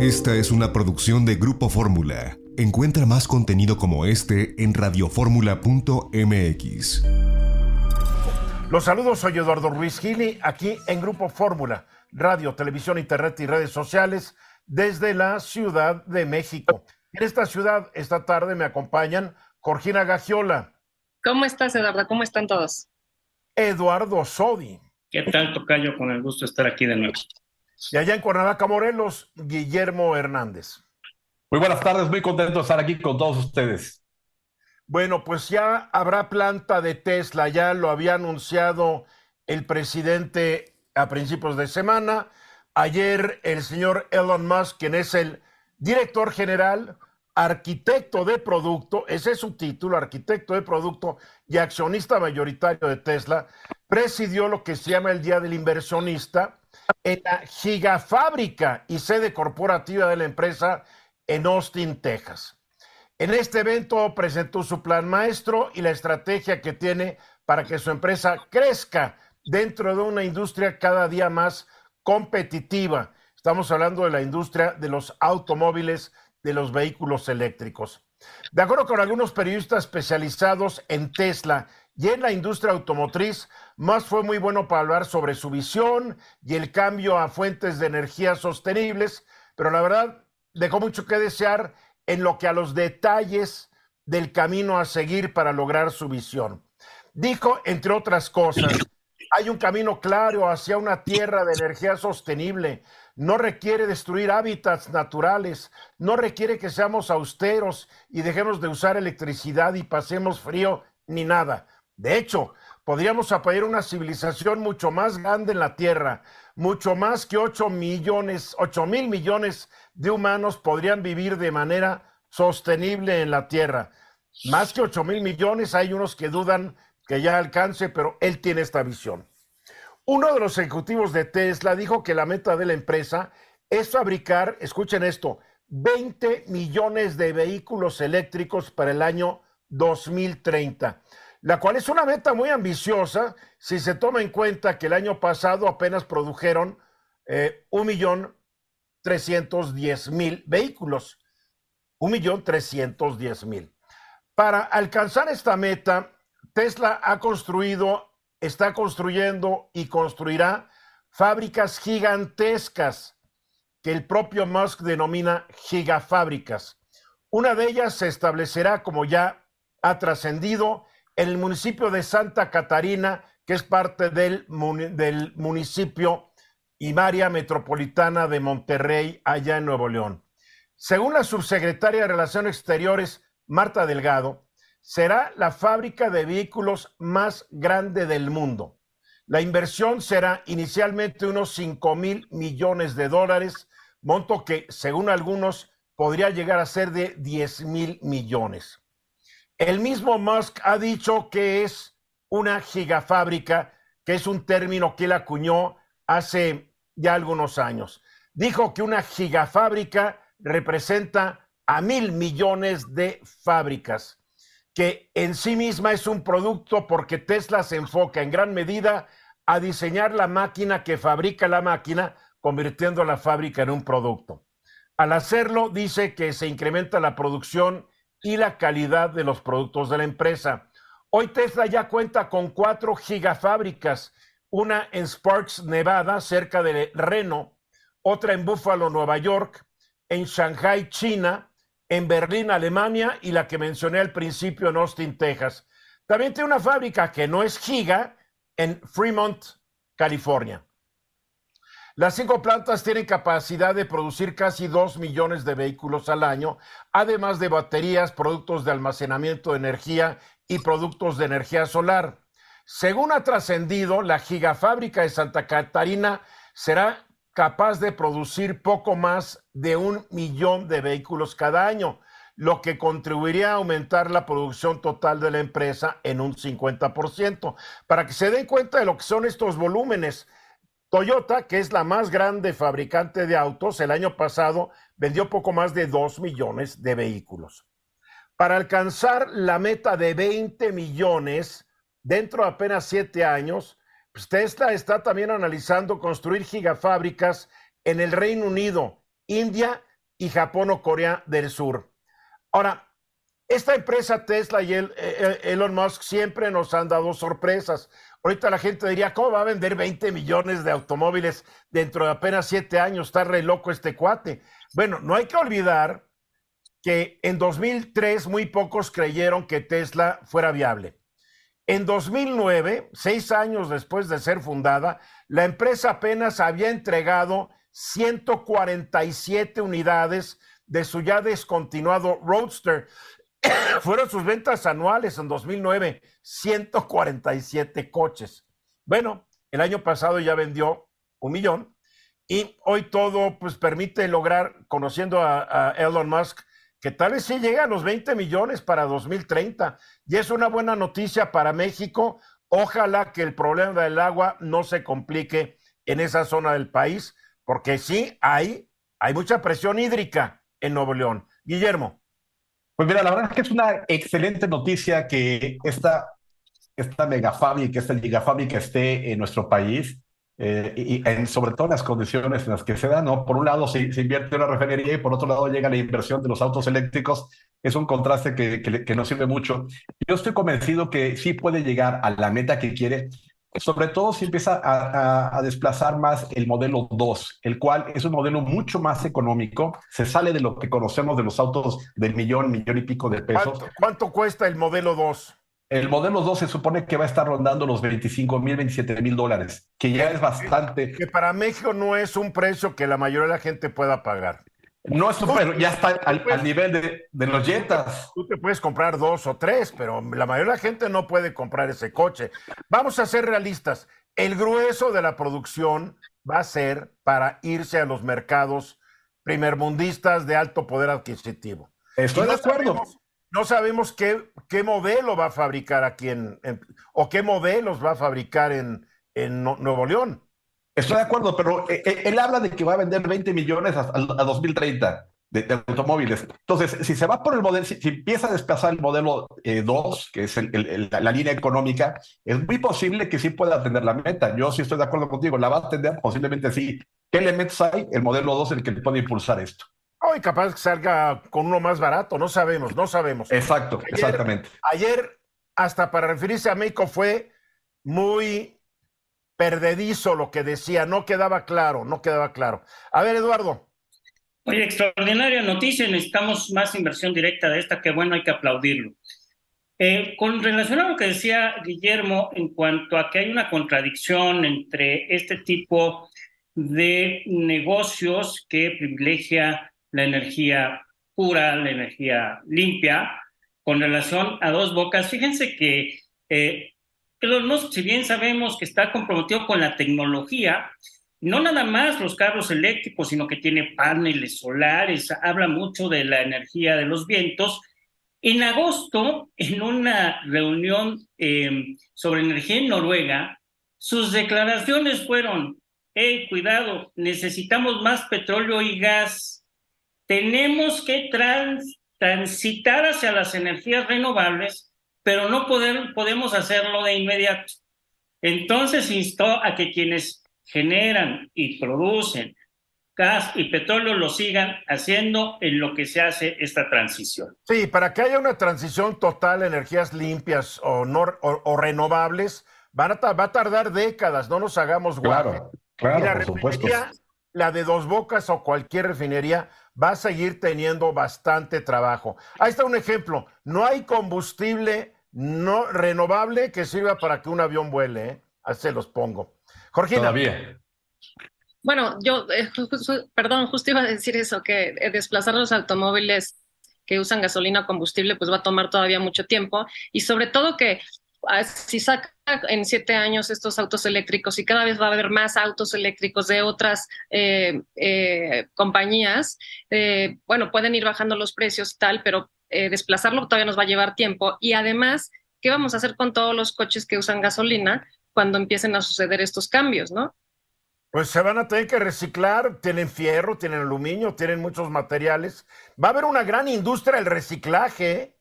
Esta es una producción de Grupo Fórmula. Encuentra más contenido como este en radioformula.mx. Los saludos, soy Eduardo Ruiz Gili, aquí en Grupo Fórmula, radio, televisión, internet y redes sociales desde la Ciudad de México. En esta ciudad, esta tarde me acompañan Jorgina Gagiola. ¿Cómo estás, Eduardo? ¿Cómo están todos? Eduardo Sodi. ¿Qué tal, Tocayo? Con el gusto de estar aquí de nuevo. Y allá en Cuernavaca, Morelos, Guillermo Hernández. Muy buenas tardes, muy contento de estar aquí con todos ustedes. Bueno, pues ya habrá planta de Tesla, ya lo había anunciado el presidente a principios de semana. Ayer el señor Elon Musk, quien es el director general, arquitecto de producto, ese es su título, arquitecto de producto y accionista mayoritario de Tesla, presidió lo que se llama el Día del Inversionista en la gigafábrica y sede corporativa de la empresa en Austin, Texas. En este evento presentó su plan maestro y la estrategia que tiene para que su empresa crezca dentro de una industria cada día más competitiva. Estamos hablando de la industria de los automóviles, de los vehículos eléctricos. De acuerdo con algunos periodistas especializados en Tesla y en la industria automotriz, más fue muy bueno para hablar sobre su visión y el cambio a fuentes de energía sostenibles, pero la verdad dejó mucho que desear en lo que a los detalles del camino a seguir para lograr su visión. Dijo, entre otras cosas, hay un camino claro hacia una tierra de energía sostenible. No requiere destruir hábitats naturales, no requiere que seamos austeros y dejemos de usar electricidad y pasemos frío ni nada. De hecho, podríamos apoyar una civilización mucho más grande en la Tierra, mucho más que 8 millones, 8 mil millones de humanos podrían vivir de manera sostenible en la Tierra. Más que 8 mil millones, hay unos que dudan que ya alcance, pero él tiene esta visión. Uno de los ejecutivos de Tesla dijo que la meta de la empresa es fabricar, escuchen esto, 20 millones de vehículos eléctricos para el año 2030, la cual es una meta muy ambiciosa si se toma en cuenta que el año pasado apenas produjeron eh, un millón trescientos mil vehículos. Un millón trescientos mil. Para alcanzar esta meta, Tesla ha construido, está construyendo y construirá fábricas gigantescas que el propio Musk denomina gigafábricas. Una de ellas se establecerá, como ya ha trascendido, en el municipio de Santa Catarina, que es parte del, del municipio y área metropolitana de Monterrey, allá en Nuevo León. Según la subsecretaria de Relaciones Exteriores, Marta Delgado, será la fábrica de vehículos más grande del mundo. La inversión será inicialmente unos 5 mil millones de dólares, monto que, según algunos, podría llegar a ser de 10 mil millones. El mismo Musk ha dicho que es una gigafábrica, que es un término que él acuñó hace ya algunos años. Dijo que una gigafábrica representa a mil millones de fábricas que en sí misma es un producto porque Tesla se enfoca en gran medida a diseñar la máquina que fabrica la máquina, convirtiendo la fábrica en un producto. Al hacerlo, dice que se incrementa la producción y la calidad de los productos de la empresa. Hoy Tesla ya cuenta con cuatro gigafábricas, una en Sparks, Nevada, cerca de Reno, otra en Buffalo, Nueva York, en Shanghai, China, en Berlín, Alemania, y la que mencioné al principio en Austin, Texas. También tiene una fábrica que no es giga en Fremont, California. Las cinco plantas tienen capacidad de producir casi dos millones de vehículos al año, además de baterías, productos de almacenamiento de energía y productos de energía solar. Según ha trascendido, la gigafábrica de Santa Catarina será capaz de producir poco más de un millón de vehículos cada año, lo que contribuiría a aumentar la producción total de la empresa en un 50%. Para que se den cuenta de lo que son estos volúmenes, Toyota, que es la más grande fabricante de autos, el año pasado vendió poco más de 2 millones de vehículos. Para alcanzar la meta de 20 millones dentro de apenas siete años, pues Tesla está también analizando construir gigafábricas en el Reino Unido, India y Japón o Corea del Sur. Ahora, esta empresa Tesla y el, eh, Elon Musk siempre nos han dado sorpresas. Ahorita la gente diría, ¿cómo va a vender 20 millones de automóviles dentro de apenas siete años? Está re loco este cuate. Bueno, no hay que olvidar que en 2003 muy pocos creyeron que Tesla fuera viable. En 2009, seis años después de ser fundada, la empresa apenas había entregado 147 unidades de su ya descontinuado Roadster. Fueron sus ventas anuales en 2009, 147 coches. Bueno, el año pasado ya vendió un millón y hoy todo pues permite lograr, conociendo a, Elon Musk, que tal vez sí llegue a los 20 millones para 2030. Y es una buena noticia para México. Ojalá que el problema del agua no se complique en esa zona del país, porque sí hay, hay mucha presión hídrica en Nuevo León. Guillermo. Pues mira, la verdad es que es una excelente noticia que esta, esta megafábrica, esta gigafábrica esté en nuestro país. Eh, y, sobre todo en las condiciones en las que se dan, ¿no? Por un lado se, se, invierte en una refinería y por otro lado llega la inversión de los autos eléctricos. Es un contraste que, nos sirve mucho. Yo estoy convencido que sí puede llegar a la meta que quiere, sobre todo si empieza a, a, a, desplazar más el modelo 2, el cual es un modelo mucho más económico, se sale de lo que conocemos de los autos del millón, millón y pico de pesos. ¿Cuánto, cuánto cuesta el modelo 2? El modelo 2 se supone que va a estar rondando los 25 mil, 27 mil dólares, que ya es bastante. Que para México no es un precio que la mayoría de la gente pueda pagar. No es precio, ya está al, al nivel de, de, los Jetas. Tú te puedes comprar dos o tres, pero la mayoría de la gente no puede comprar ese coche. Vamos a ser realistas. El grueso de la producción va a ser para irse a los mercados primermundistas de alto poder adquisitivo. Estoy no de acuerdo. Sabemos, no sabemos qué, qué, modelo va a fabricar aquí en, en, o qué modelos va a fabricar en, en Nuevo León. Estoy de acuerdo, pero él, él, habla de que va a vender 20 millones a, a 2030 de, de, automóviles. Entonces, si se va por el modelo, si, si empieza a desplazar el modelo 2, eh, que es el, el, la línea económica, es muy posible que sí pueda atender la meta. Yo sí estoy de acuerdo contigo, la va a atender, posiblemente sí. ¿Qué elementos hay? El modelo 2 el que puede impulsar esto. Oh, y capaz que salga con uno más barato, no sabemos, no sabemos. Exacto, ayer, exactamente. Ayer, hasta para referirse a México, fue muy perdedizo lo que decía, no quedaba claro, no quedaba claro. A ver, Eduardo. Oye, extraordinaria noticia, necesitamos más inversión directa de esta, que bueno, hay que aplaudirlo. Eh, con relación a lo que decía Guillermo en cuanto a que hay una contradicción entre este tipo de negocios que privilegia la energía pura, la energía limpia, con relación a dos bocas. Fíjense que eh, Elon Musk, si bien sabemos que está comprometido con la tecnología, no nada más los carros eléctricos, sino que tiene paneles solares, habla mucho de la energía de los vientos. En agosto, en una reunión eh, sobre energía en Noruega, sus declaraciones fueron, hey, cuidado, necesitamos más petróleo y gas, tenemos que trans, transitar hacia las energías renovables, pero no poder, podemos hacerlo de inmediato. Entonces instó a que quienes generan y producen gas y petróleo lo sigan haciendo en lo que se hace esta transición. Sí, para que haya una transición total a energías limpias o, no, o, o renovables, van a, va a tardar décadas, no nos hagamos. Claro, claro, por supuesto. La de Dos Bocas o cualquier refinería va a seguir teniendo bastante trabajo. Ahí está un ejemplo. No hay combustible no renovable que sirva para que un avión vuele. ¿eh? Así se los pongo. Jorgina. Todavía. Bueno, yo, eh, perdón, justo iba a decir eso, que eh, desplazar los automóviles que usan gasolina o combustible, pues va a tomar todavía mucho tiempo y sobre todo que si saca en siete años estos autos eléctricos y cada vez va a haber más autos eléctricos de otras eh, eh, compañías, eh, bueno, pueden ir bajando los precios tal, pero desplazarlo todavía nos va a llevar tiempo y además, ¿qué vamos a hacer con todos los coches que usan gasolina cuando empiecen a suceder estos cambios, no? Pues se van a tener que reciclar, tienen fierro, tienen aluminio, tienen muchos materiales. Va a haber una gran industria del reciclaje.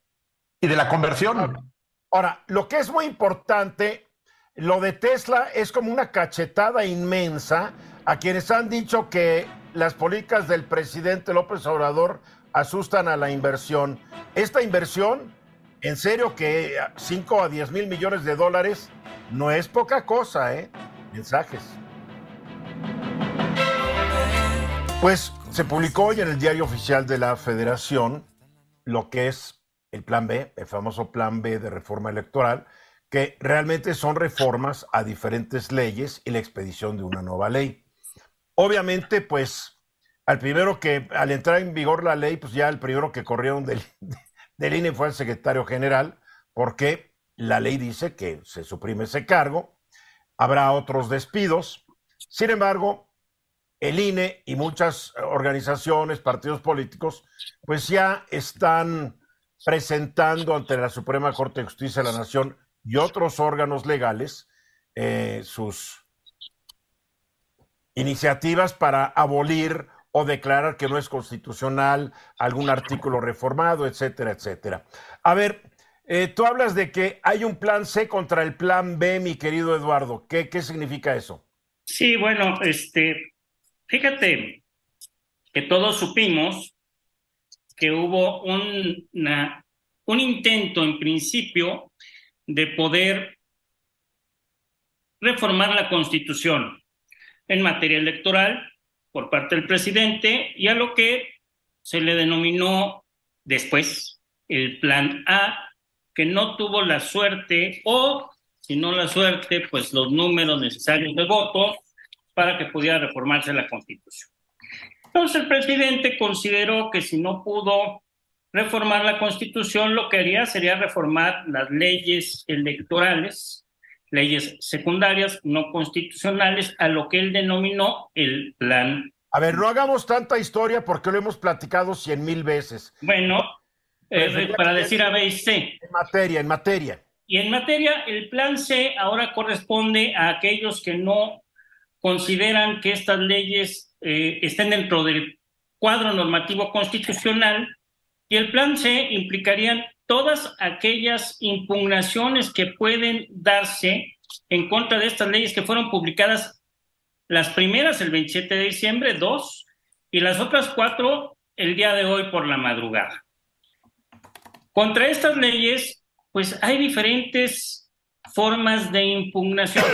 Y de la conversión. Ahora, lo que es muy importante, lo de Tesla es como una cachetada inmensa a quienes han dicho que las políticas del presidente López Obrador asustan a la inversión. Esta inversión, en serio que 5 a 10 mil millones de dólares no es poca cosa, ¿eh? Mensajes. Pues se publicó hoy en el diario oficial de la Federación lo que es el plan B, el famoso plan B de reforma electoral, que realmente son reformas a diferentes leyes y la expedición de una nueva ley. Obviamente, pues, al primero que, al entrar en vigor la ley, pues ya el primero que corrieron del, del INE fue el secretario general, porque la ley dice que se suprime ese cargo, habrá otros despidos. Sin embargo, el INE y muchas organizaciones, partidos políticos, pues ya están presentando ante la Suprema Corte de Justicia de la Nación y otros órganos legales eh, sus iniciativas para abolir o declarar que no es constitucional algún artículo reformado, etcétera, etcétera. A ver, eh, tú hablas de que hay un plan C contra el plan B, mi querido Eduardo. ¿Qué, qué significa eso? Sí, bueno, este, fíjate que todos supimos que hubo un intento en principio de poder reformar la constitución en materia electoral por parte del presidente y a lo que se le denominó después el plan A, que no tuvo la suerte o, si no la suerte, pues los números necesarios de voto para que pudiera reformarse la constitución. Entonces el presidente consideró que si no pudo reformar la constitución, lo que haría sería reformar las leyes electorales, leyes secundarias no constitucionales, a lo que él denominó el plan. A ver, no hagamos tanta historia porque lo hemos platicado cien mil veces. Bueno, eh, para decir A, B y C. En materia, en materia. Y en materia, el plan C ahora corresponde a aquellos que no consideran que estas leyes eh, estén dentro del cuadro normativo constitucional y el plan C implicarían todas aquellas impugnaciones que pueden darse en contra de estas leyes que fueron publicadas, las primeras el 27 de diciembre, dos, y las otras cuatro el día de hoy por la madrugada. Contra estas leyes, pues hay diferentes formas de impugnación.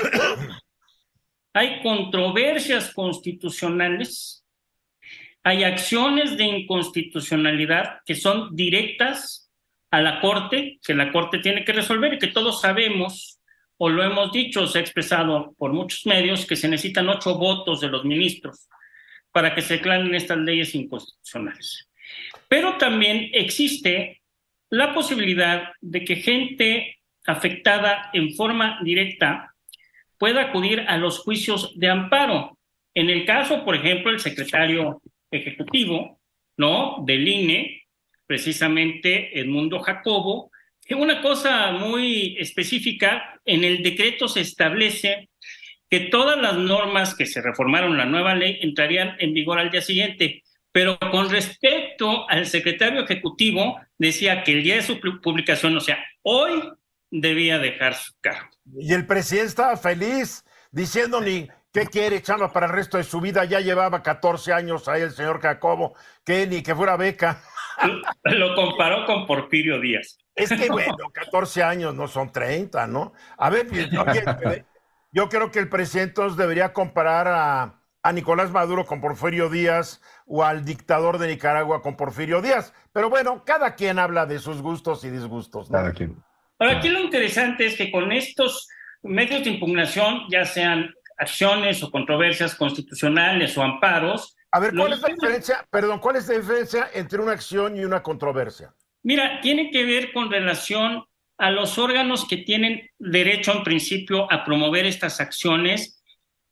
Hay controversias constitucionales hay acciones de inconstitucionalidad que son directas a la Corte, que la Corte tiene que resolver y que todos sabemos, o lo hemos dicho, se ha expresado por muchos medios, que se necesitan ocho votos de los ministros para que se declaren estas leyes inconstitucionales. Pero también existe la posibilidad de que gente afectada en forma directa pueda acudir a los juicios de amparo. En el caso, por ejemplo, el secretario ejecutivo, ¿no? Del INE, precisamente Edmundo Jacobo, que una cosa muy específica, en el decreto se establece que todas las normas que se reformaron la nueva ley entrarían en vigor al día siguiente, pero con respecto al secretario ejecutivo, decía que el día de su publicación, o sea, hoy debía dejar su cargo. Y el presidente estaba feliz diciendo ni ¿Qué quiere, chama, para el resto de su vida? Ya llevaba 14 años ahí el señor Jacobo, que ni que fuera beca. Lo comparó con Porfirio Díaz. Es que, bueno, 14 años no son 30, ¿no? A ver, yo creo que el presidente debería comparar a, a Nicolás Maduro con Porfirio Díaz o al dictador de Nicaragua con Porfirio Díaz. Pero bueno, cada quien habla de sus gustos y disgustos. ¿no? Cada quien. Ahora, aquí lo interesante es que con estos medios de impugnación, ya sean acciones o controversias constitucionales o amparos. A ver, ¿cuál es la diferencia? Perdón, ¿cuál es la diferencia entre una acción y una controversia? Mira, tiene que ver con relación a los órganos que tienen derecho en principio a promover estas acciones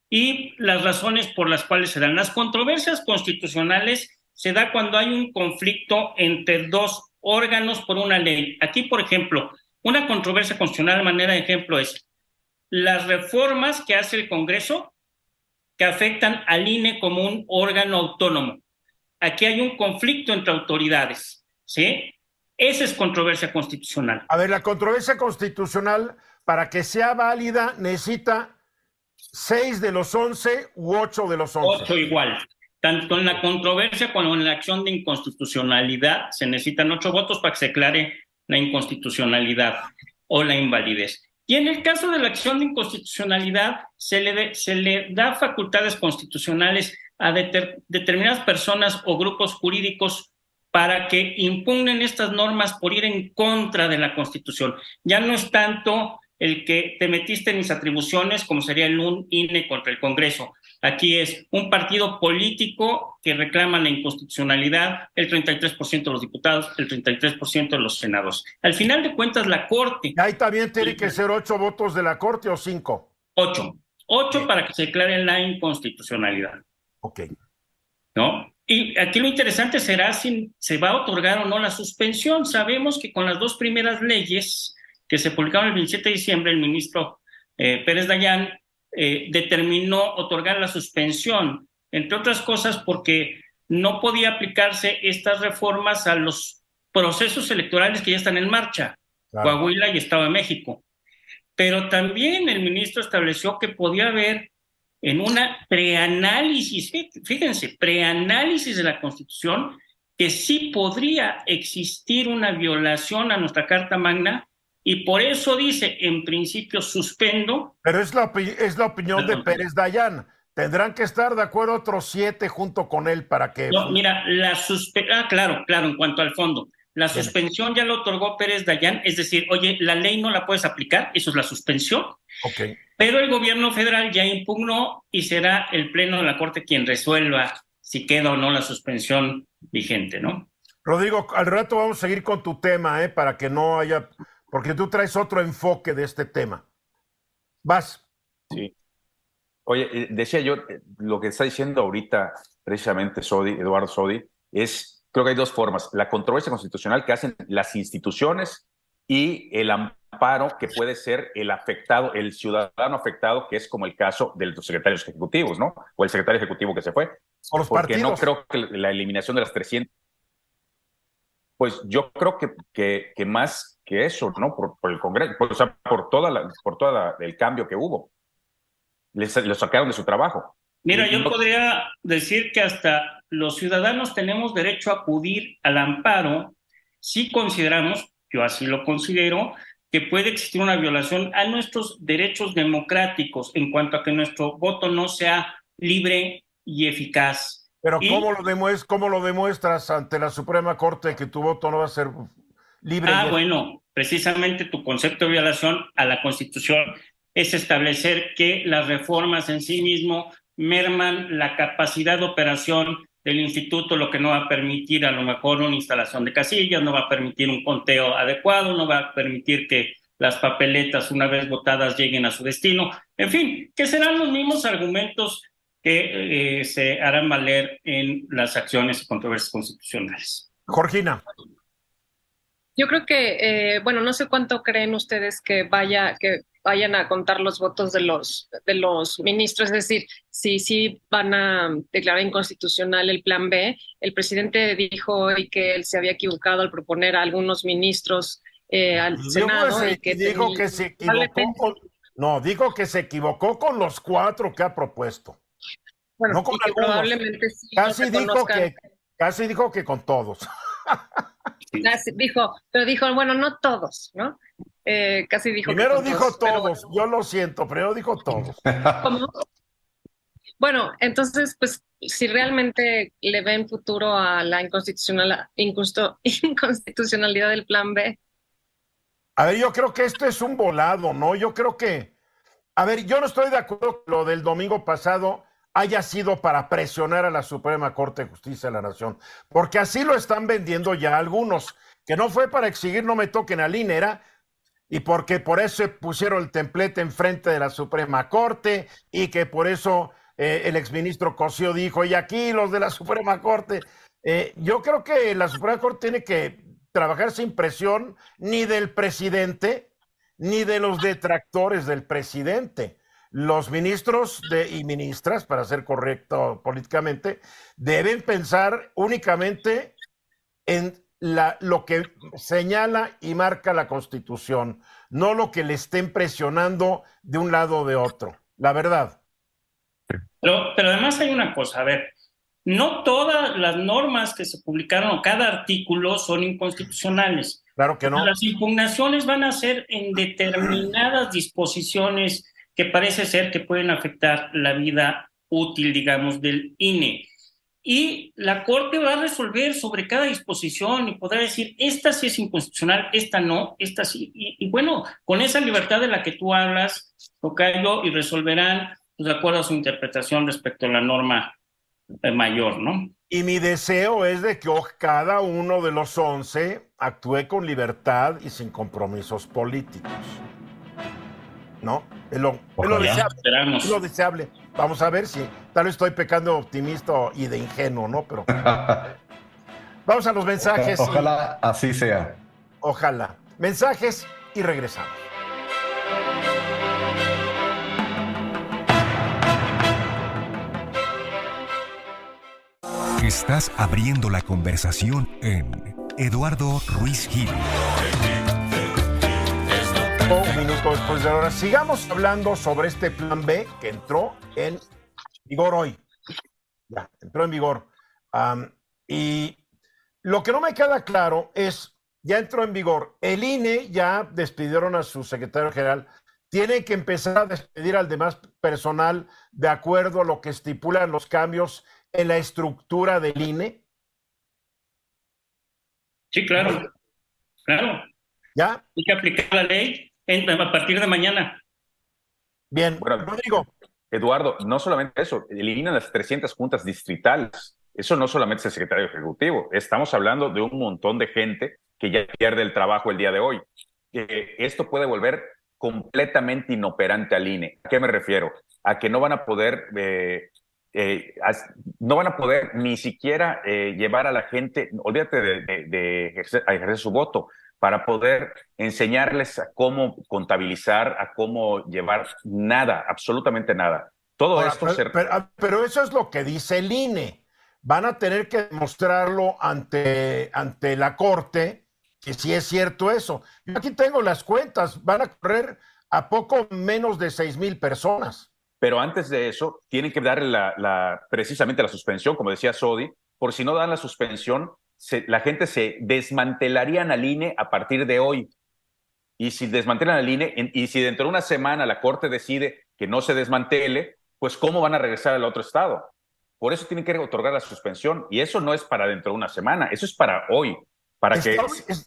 y las razones por las cuales se dan. Las controversias constitucionales se da cuando hay un conflicto entre dos órganos por una ley. Aquí, por ejemplo, una controversia constitucional, de manera de ejemplo, es las reformas que hace el Congreso que afectan al INE como un órgano autónomo. Aquí hay un conflicto entre autoridades, ¿sí? Esa es controversia constitucional. A ver, la controversia constitucional, para que sea válida, necesita seis de los once u ocho de los once. Ocho igual. tanto en la controversia como en la acción de inconstitucionalidad se necesitan ocho votos para que se aclare la inconstitucionalidad o la invalidez. Y en el caso de la acción de inconstitucionalidad, se le, se le da facultades constitucionales a determinadas personas o grupos jurídicos para que impugnen estas normas por ir en contra de la Constitución. Ya no es tanto el que te metiste en mis atribuciones, como sería el un INE contra el Congreso. Aquí es un partido político que reclama la inconstitucionalidad, el 33% de los diputados, el 33% de los senadores. Al final de cuentas, la Corte. Ahí también tiene que ser ocho votos de la Corte o cinco. Ocho. Ocho para que se declare la inconstitucionalidad. Ok. ¿No? Y aquí lo interesante será si se va a otorgar o no la suspensión. Sabemos que con las dos primeras leyes que se publicaron el 27 de diciembre, el ministro eh, Pérez Dayán eh, determinó otorgar la suspensión, entre otras cosas porque no podía aplicarse estas reformas a los procesos electorales que ya están en marcha, Coahuila y Estado de México. Pero también el ministro estableció que podía haber en una preanálisis, fíjense, preanálisis de la Constitución, que sí podría existir una violación a nuestra Carta Magna y por eso dice, en principio, suspendo. Pero es la, es la opinión de Pérez Dayan. Tendrán que estar de acuerdo otros siete junto con él para que... No, mira, la suspensión, ah, claro, claro, en cuanto al fondo. La suspensión ya lo otorgó Pérez Dayan, es decir, oye, la ley no la puedes aplicar, eso es la suspensión. Ok. Pero el gobierno federal ya impugnó y será el Pleno de la Corte quien resuelva si queda o no la suspensión vigente, ¿no? Rodrigo, al rato vamos a seguir con tu tema, ¿eh? Para que no haya porque tú traes otro enfoque de este tema. Vas. Sí. Oye, eh, decía yo, eh, lo que está diciendo ahorita precisamente Sodi, Eduardo Sodi, es, creo que hay dos formas, la controversia constitucional que hacen las instituciones y el amparo que puede ser el afectado, el ciudadano afectado, que es como el caso de los secretarios ejecutivos, ¿no? O el secretario ejecutivo que se fue. O los Porque no creo que la eliminación de las 300 pues yo creo que, que, que, más que eso, ¿no? Por, el Congreso, por, o sea, por toda la, por toda el cambio que hubo. Les, les sacaron de su trabajo. Mira, yo podría decir que hasta los ciudadanos tenemos derecho a acudir al amparo si consideramos, yo así lo considero, que puede existir una violación a nuestros derechos democráticos en cuanto a que nuestro voto no sea libre y eficaz. Pero ¿cómo, lo demuestras, ¿cómo lo demuestras ante la Suprema Corte que tu voto no va a ser libre? Ah, bueno, precisamente tu concepto de violación a la Constitución es establecer que las reformas en sí mismo merman la capacidad de operación del instituto, lo que no va a permitir a lo mejor una instalación de casillas, no va a permitir un conteo adecuado, no va a permitir que las papeletas una vez votadas lleguen a su destino. En fin, que serán los mismos argumentos que eh, se harán valer en las acciones y controversias constitucionales. Georgina. Yo creo que, eh, bueno, no sé cuánto creen ustedes que vaya, que vayan a contar los votos de los, de los ministros, es decir, si sí van a declarar inconstitucional el plan B. El presidente dijo hoy que él se había equivocado al proponer a algunos ministros eh, al Senado. y que dijo que se equivocó con, no, dijo que se equivocó con los cuatro que ha propuesto. Bueno, no con probablemente sí. Casi, dijo que, casi dijo que con todos. dijo, pero dijo, bueno, no todos, ¿no? Eh, casi dijo. Primero dijo todos, yo lo siento, pero dijo todos. Bueno, entonces, pues, si realmente le ven futuro a la inconstitucional, inconstitucionalidad del plan B. A ver, yo creo que esto es un volado, ¿no? Yo creo que, a ver, yo no estoy de acuerdo con lo del domingo pasado haya sido para presionar a la Suprema Corte de Justicia de la Nación, porque así lo están vendiendo ya algunos, que no fue para exigir no me toquen a Linera, y porque por eso pusieron el templete enfrente de la Suprema Corte, y que por eso eh, el exministro Cosío dijo, y aquí los de la Suprema Corte. Eh, yo creo que la Suprema Corte tiene que trabajar sin presión ni del presidente, ni de los detractores del presidente los ministros de, y ministras, para ser correcto políticamente, deben pensar únicamente en la, lo que señala y marca la Constitución, no lo que le estén presionando de un lado o de otro. La verdad. Pero, pero además hay una cosa, a ver, no todas las normas que se publicaron o cada artículo son inconstitucionales. Claro que no. Las impugnaciones van a ser en determinadas disposiciones que parece ser que pueden afectar la vida útil, digamos, del INE. Y la Corte va a resolver sobre cada disposición y podrá decir, esta sí es inconstitucional, esta no, esta sí. Y, bueno, con esa libertad de la que tú hablas, Tocayo, y resolverán pues, de acuerdo a su interpretación respecto a la norma eh, mayor, ¿no? Y mi deseo es de que cada uno de los once actúe con libertad y sin compromisos políticos. ¿No? Es lo, deseable, es lo deseable. Vamos a ver si tal vez estoy pecando optimista y de ingenuo, ¿no? Pero vamos a los mensajes. Ojalá así sea. Ojalá. Mensajes y regresamos. Estás abriendo la conversación en Eduardo Ruiz Gil. Un minuto después de ahora, sigamos hablando sobre este plan B que entró en vigor hoy. Ya, entró en vigor. y lo que no me queda claro es, ya entró en vigor, el INE ya despidieron a su secretario general, tiene que empezar a despedir al demás personal de acuerdo a lo que estipulan los cambios en la estructura del INE? Sí, claro. Claro. ¿Ya? Hay que aplicar la ley a partir de mañana. Bien, bueno, Rodrigo. Eduardo, no solamente eso, eliminan las 300 juntas distritales. Eso no solamente es el secretario ejecutivo, estamos hablando de un montón de gente que ya pierde el trabajo el día de hoy. esto puede volver completamente inoperante al INE. ¿A qué me refiero? A que no van a poder eh, eh, no van a poder ni siquiera eh, llevar a la gente, olvídate de, ejercer, su voto, para poder enseñarles a cómo contabilizar, a cómo llevar nada, absolutamente nada. Todo esto. Ah, pero, eso es lo que dice el INE. Van a tener que demostrarlo ante, ante la Corte, que sí es cierto eso. Yo aquí tengo las cuentas, van a correr a poco menos de seis mil personas pero antes de eso tienen que darle la, precisamente la suspensión, como decía Sodi, por si no dan la suspensión, la gente se desmantelaría en la INE a partir de hoy. Y si desmantelan la INE, y si dentro de una semana la Corte decide que no se desmantele, pues ¿cómo van a regresar al otro estado? Por eso tienen que otorgar la suspensión. Y eso no es para dentro de una semana, eso es para hoy. Para que...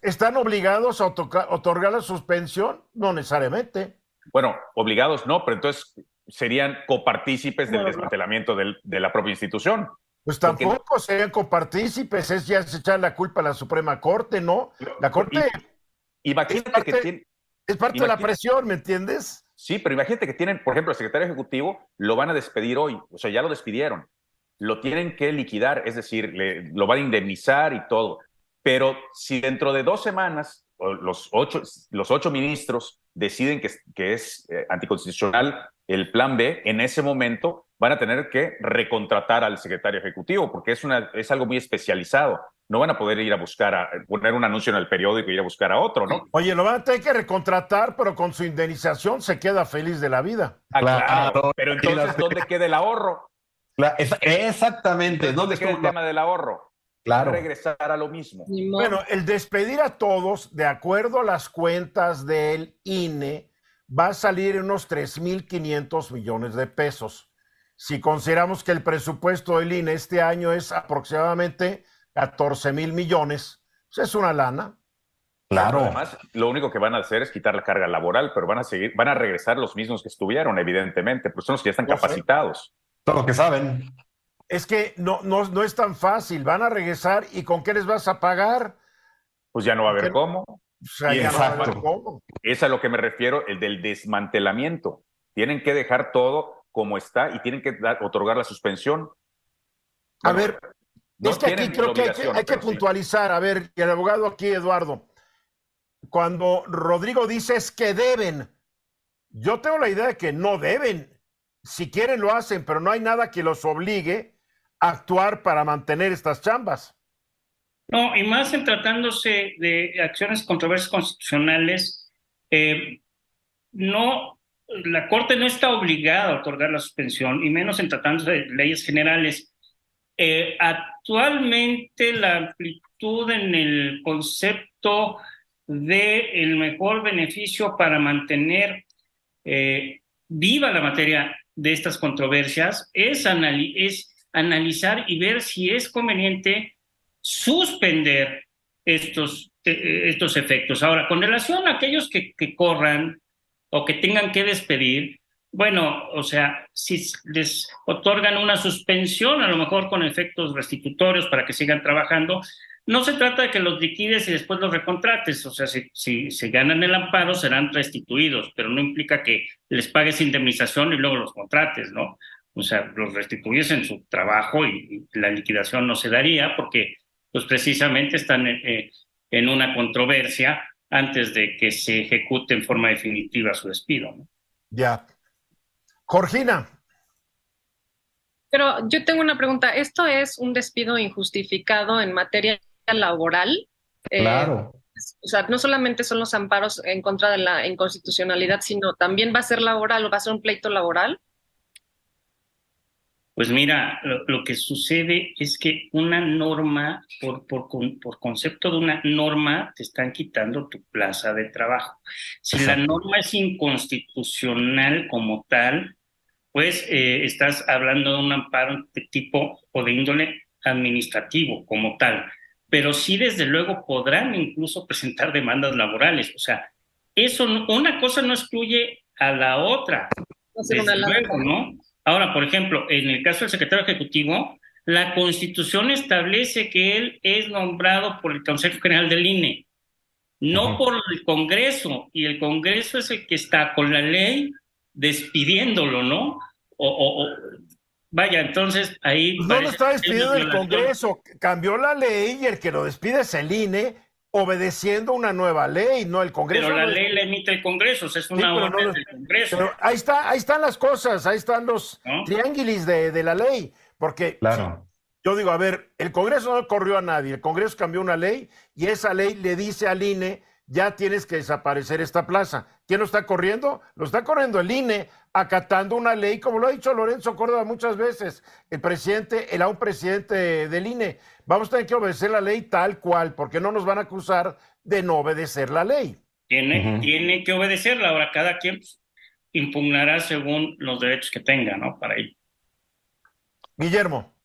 ¿Están obligados a otorgar la suspensión? No necesariamente. Bueno, obligados no, pero entonces serían copartícipes del desmantelamiento de la propia institución. Pues tampoco serían copartícipes, es ya echar la culpa a la Suprema Corte, ¿no? La Corte. imagínate es parte, que tiene, Es parte de la presión, ¿me entiendes? Sí, pero imagínate que tienen, por ejemplo, el secretario ejecutivo lo van a despedir hoy, o sea, ya lo despidieron. Lo tienen que liquidar, es decir, lo van a indemnizar y todo. Pero si dentro de dos semanas los ocho, los ocho ministros deciden que, que es eh, anticonstitucional el plan B, en ese momento van a tener que recontratar al secretario ejecutivo, porque es, una, es algo muy especializado. No van a poder ir a buscar, a poner un anuncio en el periódico y ir a buscar a otro, ¿no? Oye, lo van a tener que recontratar, pero con su indemnización se queda feliz de la vida. Ah, claro, pero entonces, ¿dónde queda el ahorro? exactamente. ¿Dónde, queda el tema del ahorro? Claro. Regresar a lo mismo. Bueno, el despedir a todos, de acuerdo a las cuentas del INE, va a salir unos 3.500 millones de pesos. Si consideramos que el presupuesto del INE este año es aproximadamente 14 mil millones, pues es una lana. Claro. Además, lo único que van a hacer es quitar la carga laboral, pero van a seguir, van a regresar los mismos que estuvieron, evidentemente, pues son los que ya están capacitados. Todo lo que saben. Es que no, no, no es tan fácil. Van a regresar y ¿con qué les vas a pagar? Pues ya no va a haber cómo. Exacto. Es a lo que me refiero, el del desmantelamiento. Tienen que dejar todo como está y tienen que otorgar la suspensión. a ver, es que aquí creo que hay que, puntualizar. A ver, el abogado aquí, Eduardo, cuando Rodrigo dice es que deben, yo tengo la idea de que no deben. Si quieren lo hacen, pero no hay nada que los obligue a actuar para mantener estas chambas. No, y más en tratándose de acciones controversias constitucionales, eh, no, la Corte no está obligada a otorgar la suspensión, y menos en tratándose de leyes generales. Eh, actualmente la amplitud en el concepto de el mejor beneficio para mantener eh, viva la materia de estas controversias es, es analizar y ver si es conveniente suspender estos, eh, estos efectos. Ahora, con relación a aquellos que, que corran o que tengan que despedir, bueno, o sea, si les otorgan una suspensión, a lo mejor con efectos restitutorios para que sigan trabajando, no se trata de que los liquides y después los recontrates, o sea, si, si se ganan el amparo serán restituidos, pero no implica que les pagues indemnización y luego los contrates, ¿no? O sea, los restituyes en su trabajo y, la liquidación no se daría porque, pues precisamente están eh, en una controversia antes de que se ejecute en forma definitiva su despido, ¿no? Ya. Georgina. Pero yo tengo una pregunta. ¿Esto es un despido injustificado en materia laboral. Eh, claro. o sea, no solamente son los amparos en contra de la inconstitucionalidad, sino también va a ser laboral o va a ser un pleito laboral. Pues mira, lo, que sucede es que una norma, por, por, por, concepto de una norma, te están quitando tu plaza de trabajo. Si la norma es inconstitucional como tal, pues eh, estás hablando de un amparo de tipo o de índole administrativo como tal pero sí desde luego podrán incluso presentar demandas laborales. O sea, eso, una cosa no excluye a la otra. Desde luego, ¿no? Ahora, por ejemplo, en el caso del secretario ejecutivo, la constitución establece que él es nombrado por el Consejo General del INE, no por el Congreso, y el Congreso es el que está con la ley despidiéndolo, ¿no? o, Vaya, entonces ahí... No lo está despidiendo el Congreso, cambió la ley y el que lo despide es el INE, obedeciendo una nueva ley, no el Congreso. Pero la ley la emite el Congreso, es una orden del Congreso. Pero ahí, está, ahí están las cosas, ahí están los triángulis de, la ley, porque claro. yo digo, a ver, el Congreso no corrió a nadie, el Congreso cambió una ley y esa ley le dice al INE, ya tienes que desaparecer esta plaza. ¿Quién lo está corriendo? Lo está corriendo el INE, acatando una ley, como lo ha dicho Lorenzo Córdoba muchas veces, el presidente, el un presidente del INE. Vamos a tener que obedecer la ley tal cual, porque no nos van a acusar de no obedecer la ley. Tiene, tiene que obedecerla. Ahora, cada quien impugnará según los derechos que tenga, ¿no? Para ello. Guillermo.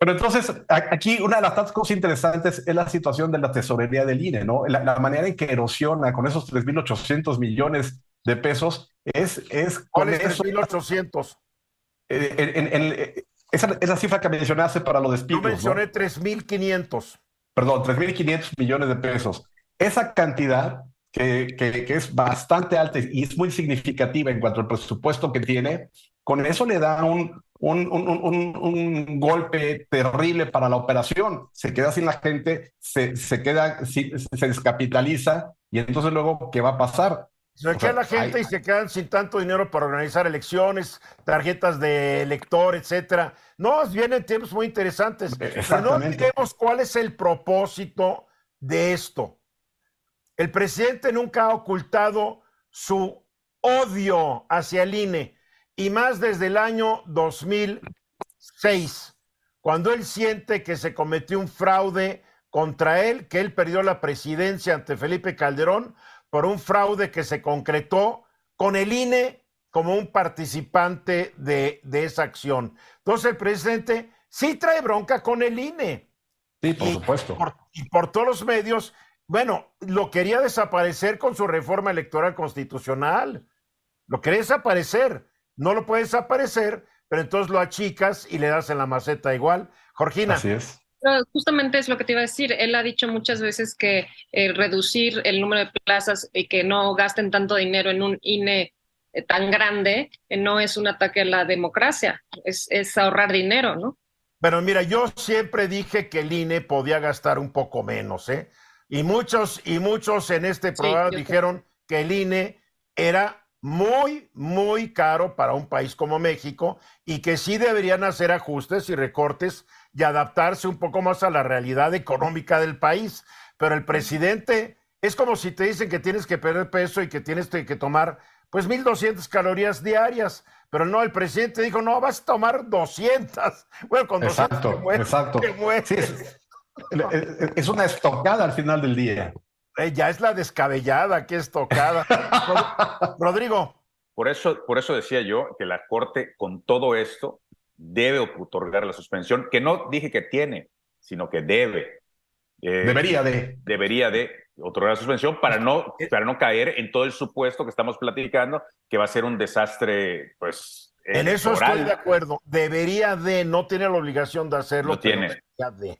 Pero entonces, aquí una de las tantas cosas interesantes es la situación de la tesorería del INE, ¿no? La, manera en que erosiona con esos 3.800 millones de pesos es... es con es 3.800? Eh, eh, esa, esa, cifra que mencionaste para los despidos. Yo mencioné 3.500. Perdón, 3.500 millones de pesos. Esa cantidad que, que, que, es bastante alta y es muy significativa en cuanto al presupuesto que tiene, con eso le da un, un, golpe terrible para la operación. Se queda sin la gente, se, se queda, se, descapitaliza y entonces luego, ¿qué va a pasar? Se queda la gente y se quedan sin tanto dinero para organizar elecciones, tarjetas de elector, etcétera. No, vienen tiempos muy interesantes. Pero no olvidemos cuál es el propósito de esto. El presidente nunca ha ocultado su odio hacia el INE y más desde el año 2006, cuando él siente que se cometió un fraude contra él, que él perdió la presidencia ante Felipe Calderón por un fraude que se concretó con el INE como un participante de, esa acción. Entonces el presidente sí trae bronca con el INE. Sí, por supuesto. y por todos los medios, bueno, lo quería desaparecer con su reforma electoral constitucional. Lo quería desaparecer no lo puedes desaparecer, pero entonces lo achicas y le das en la maceta igual. Jorgina. Así es. Justamente es lo que te iba a decir. Él ha dicho muchas veces que eh, reducir el número de plazas y que no gasten tanto dinero en un INE eh, tan grande eh, no es un ataque a la democracia, es, ahorrar dinero, ¿no? Pero mira, yo siempre dije que el INE podía gastar un poco menos, ¿eh? Y muchos, y muchos en este programa dijeron que el INE era muy, muy caro para un país como México y que sí deberían hacer ajustes y recortes y adaptarse un poco más a la realidad económica del país. Pero el presidente es como si te dicen que tienes que perder peso y que tienes que tomar pues 1200 calorías diarias. Pero no, el presidente dijo, no, vas a tomar 200. Bueno, con 200 exacto, exacto. es, una estocada al final del día. Eh, ya es la descabellada, que estocada. Rodrigo. Por eso, por eso decía yo que la Corte, con todo esto, debe otorgar la suspensión, que no dije que tiene, sino que debe. Eh, debería de. Debería de otorgar la suspensión para no, para no caer en todo el supuesto que estamos platicando, que va a ser un desastre, pues. En eso estoy de acuerdo. Debería de, no tiene la obligación de hacerlo. No tiene. De.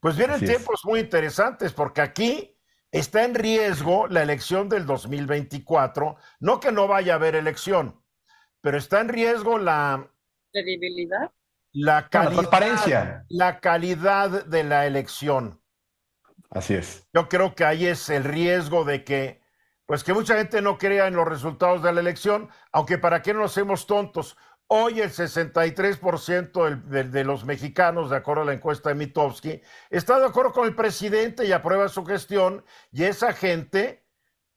Pues vienen tiempos muy interesantes, porque aquí está en riesgo la elección del 2024. No que no vaya a haber elección, pero está en riesgo la. Credibilidad. La calidad, la calidad de la elección. Así es. Yo creo que ahí es el riesgo de que, pues que mucha gente no crea en los resultados de la elección, aunque para qué no nos hacemos tontos. Hoy el 63% de, de, los mexicanos, de acuerdo a la encuesta de Mitowski, está de acuerdo con el presidente y aprueba su gestión, y esa gente,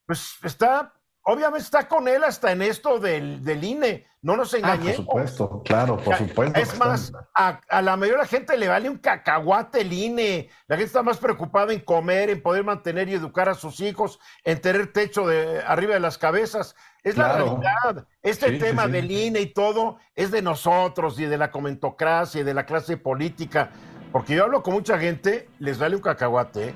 pues está obviamente está con él hasta en esto del, del INE. No nos engañemos. Ah, por supuesto, claro, por supuesto. Es más, a, la mayoría de la gente le vale un cacahuate el INE. La gente está más preocupada en comer, en poder mantener y educar a sus hijos, en tener techo de arriba de las cabezas. Es la realidad. Este tema del INE y todo es de nosotros y de la comentocracia y de la clase política. Porque yo hablo con mucha gente, les vale un cacahuate. ¿eh?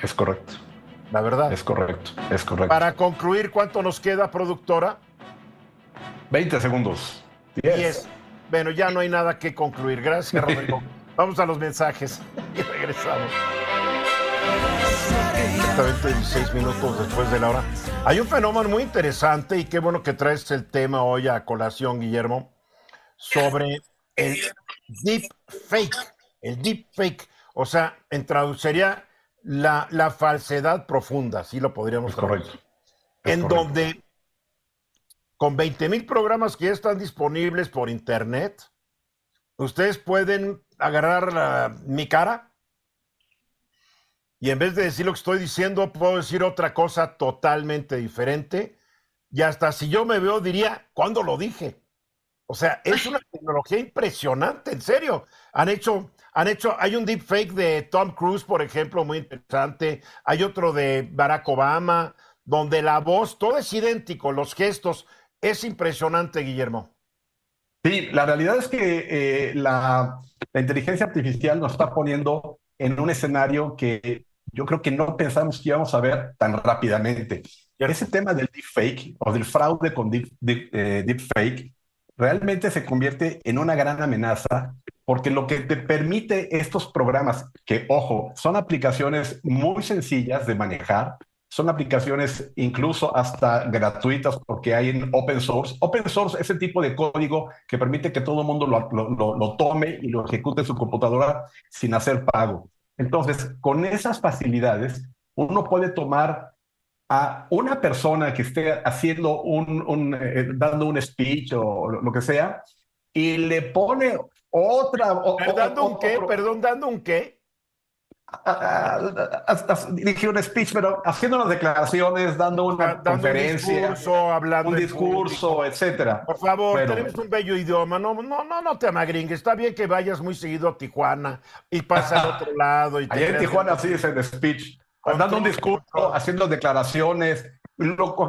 Es correcto la verdad. Es correcto, es correcto. Para concluir, ¿cuánto nos queda, productora? 20 segundos. 10. Bueno, ya no hay nada que concluir. Gracias, Rodrigo. Vamos a los mensajes y regresamos. Exactamente 16 minutos después de la hora. Hay un fenómeno muy interesante y qué bueno que traes el tema hoy a colación, Guillermo, sobre el deep fake. El deep fake. O sea, en traduciría la, la falsedad profunda, sí lo podríamos Correcto. en donde con 20 mil programas que ya están disponibles por internet, ustedes pueden agarrar mi cara y en vez de decir lo que estoy diciendo, puedo decir otra cosa totalmente diferente. Y hasta si yo me veo, diría, ¿cuándo lo dije? O sea, es una tecnología impresionante, en serio. Han hecho han hecho, hay un deepfake de Tom Cruise, por ejemplo, muy interesante. Hay otro de Barack Obama, donde la voz, todo es idéntico, los gestos. Es impresionante, Guillermo. Sí, la realidad es que eh, la, inteligencia artificial nos está poniendo en un escenario que yo creo que no pensamos que íbamos a ver tan rápidamente. Ese tema del deepfake o del fraude con deep, eh, deepfake realmente se convierte en una gran amenaza porque lo que te permite estos programas, que ojo, son aplicaciones muy sencillas de manejar, son aplicaciones incluso hasta gratuitas porque hay en open source. Open source es el tipo de código que permite que todo el mundo lo, lo, lo, tome y lo ejecute en su computadora sin hacer pago. Entonces, con esas facilidades, uno puede tomar a una persona que esté haciendo un, un eh, dando un speech o lo que sea y le pone otra. ¿Dando un qué? Perdón, ¿dando un qué? Dirigí un speech, pero haciendo unas declaraciones, dando una conferencia, un discurso, hablando un discurso, etcétera. Por favor, tenemos un bello idioma, no, no, no, no te amagringues, está bien que vayas muy seguido a Tijuana y pasa al otro lado. Y Allá en Tijuana sí es el speech, dando un discurso, haciendo declaraciones,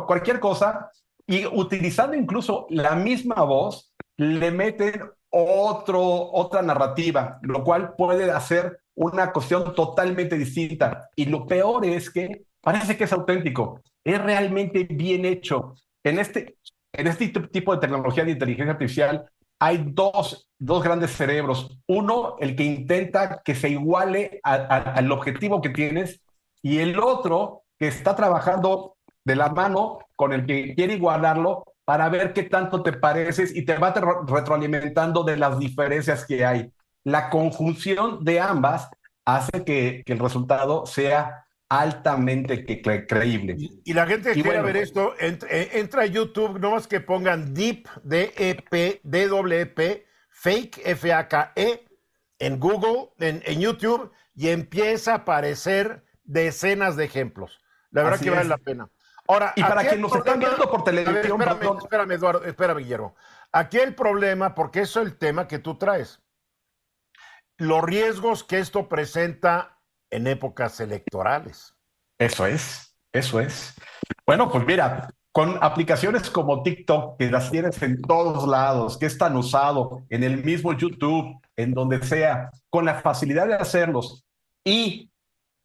cualquier cosa, y utilizando incluso la misma voz, le meten otro, otra narrativa, lo cual puede hacer una cuestión totalmente distinta. Y lo peor es que parece que es auténtico, es realmente bien hecho. En este, en este tipo de tecnología de inteligencia artificial hay dos, dos grandes cerebros. Uno, el que intenta que se iguale al objetivo que tienes, y el otro que está trabajando de la mano con el que quiere igualarlo para ver qué tanto te pareces y te va retroalimentando de las diferencias que hay. La conjunción de ambas hace que, el resultado sea altamente creíble. Y, la gente que quiera ver esto, eh, entra, a YouTube, no más que pongan Deep, D-E-P, D-W-P, Fake, F-A-K-E, en Google, en, en, YouTube, y empieza a aparecer decenas de ejemplos. La verdad que vale la pena. Ahora, y para aquí quienes el nos están problema- viendo por A ver, televisión, espérame, perdón, espérame, Eduardo, espérame, Guillermo. Aquí el problema, porque eso es el tema que tú traes. Los riesgos que esto presenta en épocas electorales. Eso es, eso es. Bueno, pues mira, con aplicaciones como TikTok, que las tienes en todos lados, que es tan usado en el mismo YouTube, en donde sea, con la facilidad de hacerlos y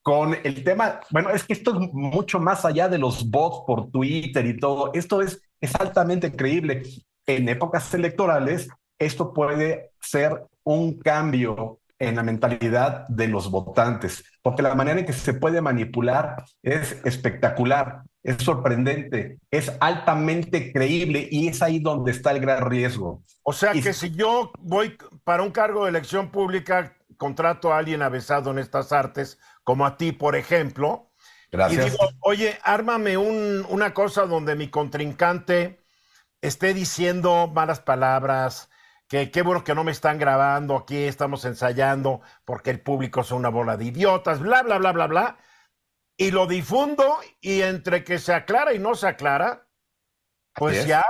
con el tema, bueno, es que esto es mucho más allá de los bots por Twitter y todo, esto es, es altamente creíble. En épocas electorales, esto puede ser un cambio en la mentalidad de los votantes, porque la manera en que se puede manipular es espectacular, es sorprendente, es altamente creíble y es ahí donde está el gran riesgo. O sea Y- que si yo voy para un cargo de elección pública, contrato a alguien avesado en estas artes, como a ti, por ejemplo, y Gracias. digo, oye, ármame un- una cosa donde mi contrincante esté diciendo malas palabras, que qué bueno que no me están grabando, aquí estamos ensayando porque el público es una bola de idiotas, bla, bla, bla, bla, bla, y lo difundo y entre que se aclara y no se aclara, pues ya,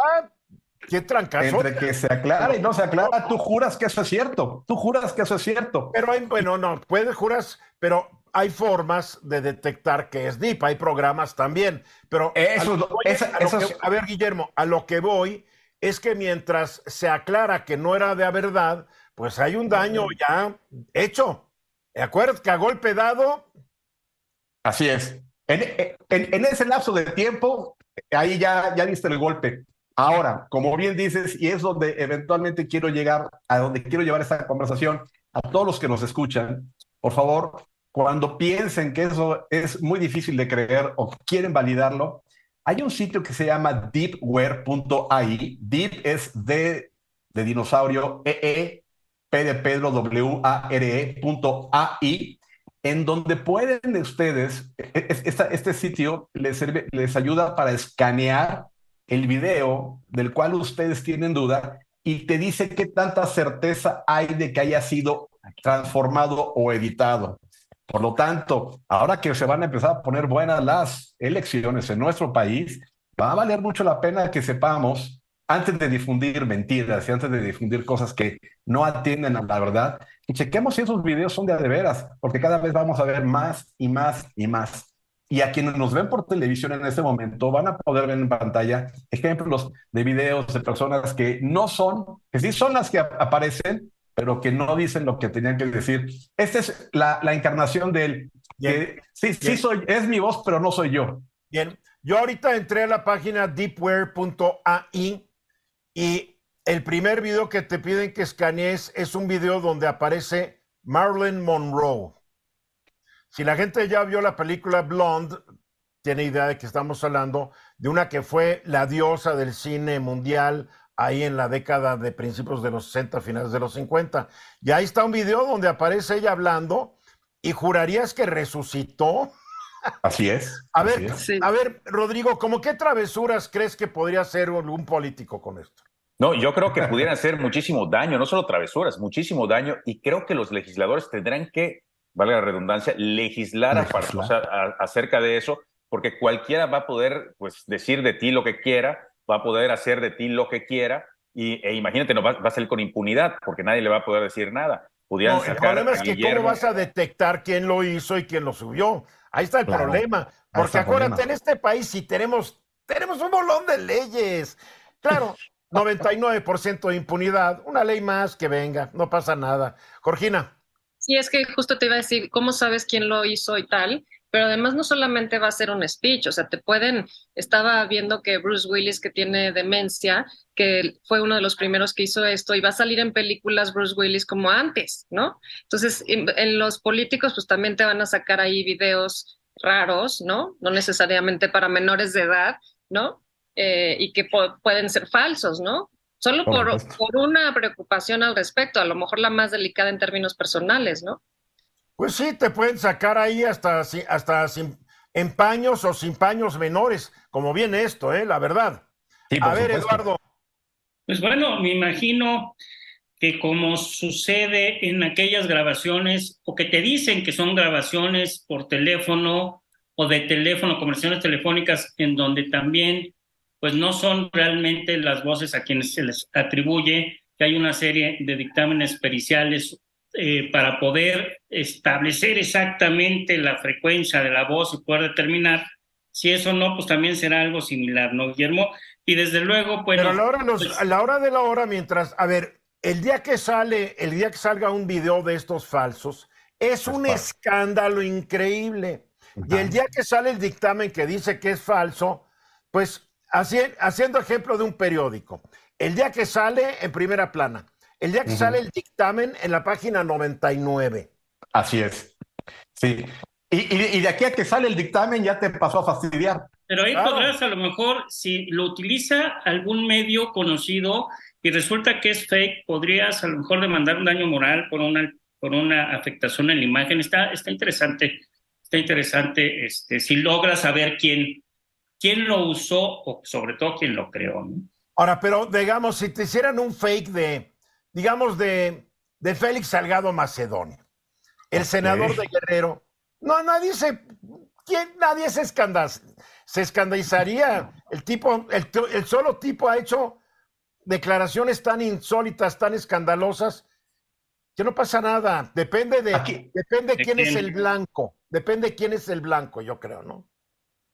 qué trancazo. Entre que se aclara y no se aclara, tú juras que eso es cierto, tú juras que eso es cierto. Pero hay, bueno, no, puedes juras, pero hay formas de detectar que es DIP, hay programas también. Pero Eso a, lo- que voy- esa- a que- a ver, Guillermo, a lo que voy es que mientras se aclara que no era de verdad, pues hay un daño ya hecho. ¿De acuerdo? Que a golpe dado, Así es. En, en- en ese lapso de tiempo, ahí ya, ya diste el golpe. Ahora, como bien dices, y es donde eventualmente quiero llegar, a donde quiero llevar esta conversación, a todos los que nos escuchan, por favor, cuando piensen que eso es muy difícil de creer o quieren validarlo, hay un sitio que se llama deepware.ai. Deep es de, de dinosaurio, EE, P de Pedro, W, A, R, E, en donde pueden ustedes, e- esta- este sitio les, sirve- les ayuda para escanear el video del cual ustedes tienen duda y te dice qué tanta certeza hay de que haya sido transformado o editado. Por lo tanto, ahora que se van a empezar a poner buenas las elecciones en nuestro país, va a valer mucho la pena que sepamos, antes de difundir mentiras y antes de difundir cosas que no atienden a la verdad, y chequemos si esos videos son de de veras, porque cada vez vamos a ver más y más y más. Y a quienes nos ven por televisión en este momento van a poder ver en pantalla ejemplos de videos de personas que no son, que sí son las que ap- aparecen, pero que no dicen lo que tenían que decir. Esta es la, la encarnación del que sí, sí Bien. soy, es mi voz, pero no soy yo. Bien, yo ahorita entré a la página deepware.ai y el primer video que te piden que escanees es un video donde aparece Marilyn Monroe. Si la gente ya vio la película Blonde, tiene idea de que estamos hablando de una que fue la diosa del cine mundial ahí en la década de principios de los 60, finales de los 50. Y ahí está un video donde aparece ella hablando y jurarías que resucitó. Así es. A ver, es. A ver, Rodrigo, ¿cómo qué travesuras crees que podría hacer un, político con esto? No, yo creo que pudieran hacer muchísimo daño, no solo travesuras, muchísimo daño, y creo que los legisladores tendrán que, vale la redundancia, legislar, a- acerca de eso, porque cualquiera va a poder pues, decir de ti lo que quiera, va a poder hacer de ti lo que quiera, y, e imagínate, no va, va a ser con impunidad, porque nadie le va a poder decir nada. Pudieran No, el problema es que Guillermo- cómo vas a detectar quién lo hizo y quién lo subió. Ahí está el Claro, problema. Porque acuérdate, problema. en este país sí tenemos, tenemos un bolón de leyes. Claro, 99% de impunidad, una ley más que venga, no pasa nada. Corgina, Sí, es que justo te iba a decir, ¿cómo sabes quién lo hizo y tal? Pero además no solamente va a ser un speech, o sea, te pueden, estaba viendo que Bruce Willis, que tiene demencia, que fue uno de los primeros que hizo esto, y va a salir en películas Bruce Willis como antes, ¿no? Entonces, en, en los políticos, pues también te van a sacar ahí videos raros, ¿no? No necesariamente para menores de edad, ¿no? Eh, y que pueden ser falsos, ¿no? Solo Por por una preocupación al respecto, a lo mejor la más delicada en términos personales, ¿no? Pues sí, te pueden sacar ahí hasta, si- hasta sin, en paños o sin paños menores, como viene esto, ¿eh? La verdad. Sí, A ver, supuesto. Eduardo, Pues bueno, me imagino que como sucede en aquellas grabaciones o que te dicen que son grabaciones por teléfono o de teléfono, conversaciones telefónicas, en donde también pues no son realmente las voces a quienes se les atribuye que hay una serie de dictámenes periciales eh, para poder establecer exactamente la frecuencia de la voz y poder determinar si eso no, pues también será algo similar, ¿no, Guillermo? Y desde luego, pues... Pero a la, hora pues a la hora de la hora, mientras, a ver, el día que sale, el día que salga un video de estos falsos, es un escándalo increíble. Y el día que sale el dictamen que dice que es falso, pues haciendo ejemplo de un periódico, el día que sale en primera plana, el día que sale el dictamen en la página 99. Así es. Sí. Y, de aquí a que sale el dictamen ya te pasó a fastidiar. Pero ahí podrás a lo mejor, si lo utiliza algún medio conocido y resulta que es fake, podrías a lo mejor demandar un daño moral por una, por una afectación en la imagen. Está, está interesante, está interesante este, si logras saber quién, quién lo usó o sobre todo quién lo creó. Ahora, pero digamos, si te hicieran un fake de, digamos, de, de Félix Salgado Macedonio, el senador de Guerrero, no, nadie se, ¿quién, nadie se, se escandalizaría. El tipo, el, el solo tipo ha hecho declaraciones tan insólitas, tan escandalosas, que no pasa nada. Depende de, Aquí, depende quién, es el blanco. Depende quién es el blanco, yo creo, ¿no?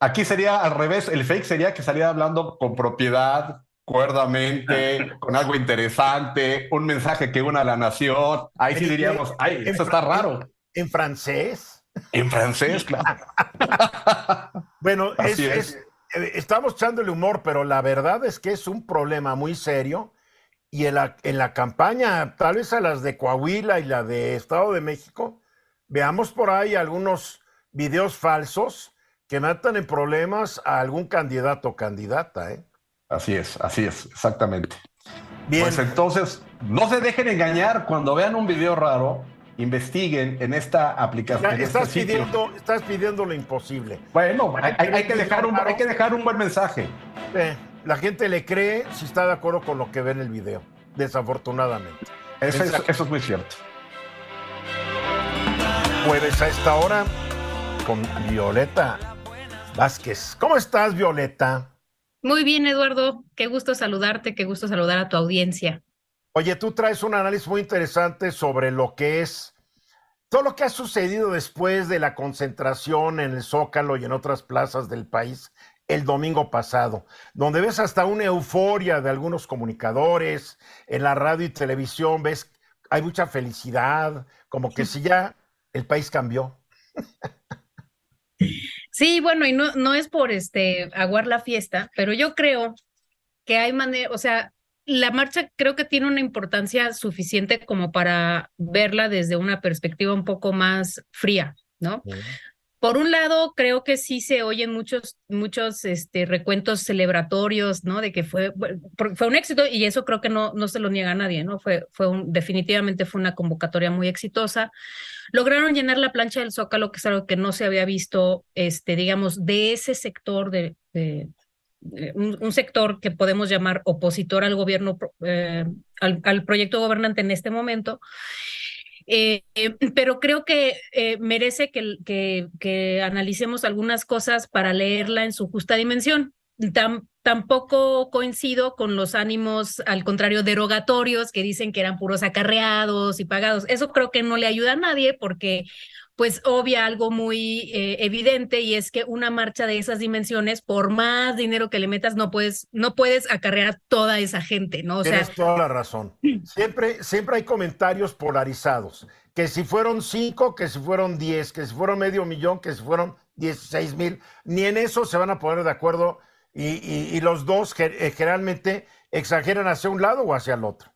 Aquí sería al revés. El fake sería que saliera hablando con propiedad, cuerdamente, con algo interesante, un mensaje que una a la nación. Ahí sí diríamos, ay, eso está raro. En francés. En francés, claro. bueno, es, eh, estamos echándole humor, pero la verdad es que es un problema muy serio. Y en la, en la campaña, tal vez a las de Coahuila y la de Estado de México, veamos por ahí algunos videos falsos que matan en problemas a algún candidato o candidata. ¿eh? Así es, así es, exactamente. Bien. Pues entonces, no se dejen engañar cuando vean un video raro investiguen en esta aplicación. Este estás, pidiendo, estás pidiendo lo imposible. Bueno, hay, que, dejar un, hay que dejar un buen mensaje. Eh, la gente le cree si está de acuerdo con lo que ve en el video, desafortunadamente. Eso, es, eso es muy cierto. Jueves a esta hora con Violeta Vázquez. ¿Cómo estás, Violeta? Muy bien, Eduardo. Qué gusto saludarte, qué gusto saludar a tu audiencia. Oye, tú traes un análisis muy interesante sobre lo que es todo lo que ha sucedido después de la concentración en el Zócalo y en otras plazas del país el domingo pasado, donde ves hasta una euforia de algunos comunicadores en la radio y televisión, ves, hay mucha felicidad, como que si ya el país cambió. Sí, bueno, y no, no es por este aguar la fiesta, pero yo creo que hay manera, o sea, la marcha creo que tiene una importancia suficiente como para verla desde una perspectiva un poco más fría, ¿no? Por un lado, creo que sí se oyen muchos, muchos este, recuentos celebratorios, ¿no? De que fue, fue un éxito y eso creo que no, no se lo niega a nadie, ¿no? Fue, fue definitivamente fue una convocatoria muy exitosa. Lograron llenar la plancha del Zócalo, que es algo que no se había visto, este, digamos, de ese sector de, un, sector que podemos llamar opositor al gobierno, eh, al, proyecto gobernante en este momento. Eh, pero creo que merece que, que, que, analicemos algunas cosas para leerla en su justa dimensión. tampoco coincido con los ánimos, al contrario, derogatorios que dicen que eran puros acarreados y pagados. Eso creo que no le ayuda a nadie porque pues obvia algo muy eh, evidente y es que una marcha de esas dimensiones, por más dinero que le metas, no puedes, no puedes acarrear toda esa gente, ¿no? O Tienes toda la razón. Siempre, siempre hay comentarios polarizados, que si fueron cinco, que si fueron diez, que si fueron medio millón, que si fueron dieciséis mil, ni en eso se van a poner de acuerdo y, y los dos eh, generalmente exageran hacia un lado o hacia el otro.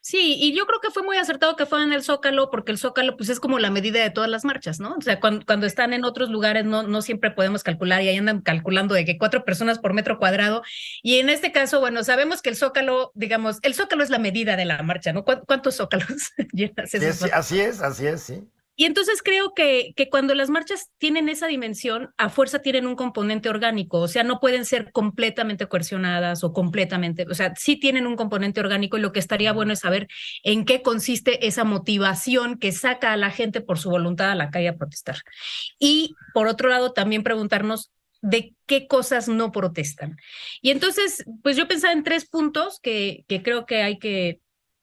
Sí, y yo creo que fue muy acertado que fueran el Zócalo, porque el Zócalo pues es como la medida de todas las marchas, ¿no? O sea, cuando, están en otros lugares no, no siempre podemos calcular y ahí andan calculando de que cuatro personas por metro cuadrado. Y en este caso, bueno, sabemos que el Zócalo, digamos, el Zócalo es la medida de la marcha, ¿no? ¿Cuántos Zócalos llenas? así es, así es, sí. Y entonces creo que, que cuando las marchas tienen esa dimensión, a fuerza tienen un componente orgánico, o sea, no pueden ser completamente coercionadas o completamente, o sea, sí tienen un componente orgánico y lo que estaría bueno es saber en qué consiste esa motivación que saca a la gente por su voluntad a la calle a protestar. Y por otro lado, también preguntarnos de qué cosas no protestan. Y entonces, pues yo pensaba en tres puntos que, que creo que hay que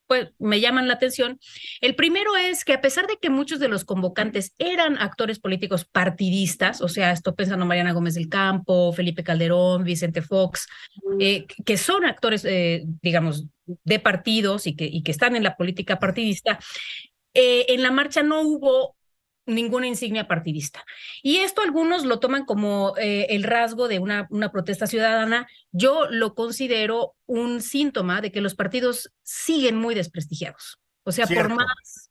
pues, me llaman la atención. El primero es que a pesar de que muchos de los convocantes eran actores políticos partidistas, o sea, estoy pensando Mariana Gómez del Campo, Felipe Calderón, Vicente Fox, eh, que son actores, eh, digamos, de partidos y que, y que están en la política partidista, eh, en la marcha no hubo ninguna insignia partidista. Y esto algunos lo toman como eh, el rasgo de una, una protesta ciudadana. Yo lo considero un síntoma de que los partidos siguen muy desprestigiados. O sea, por más,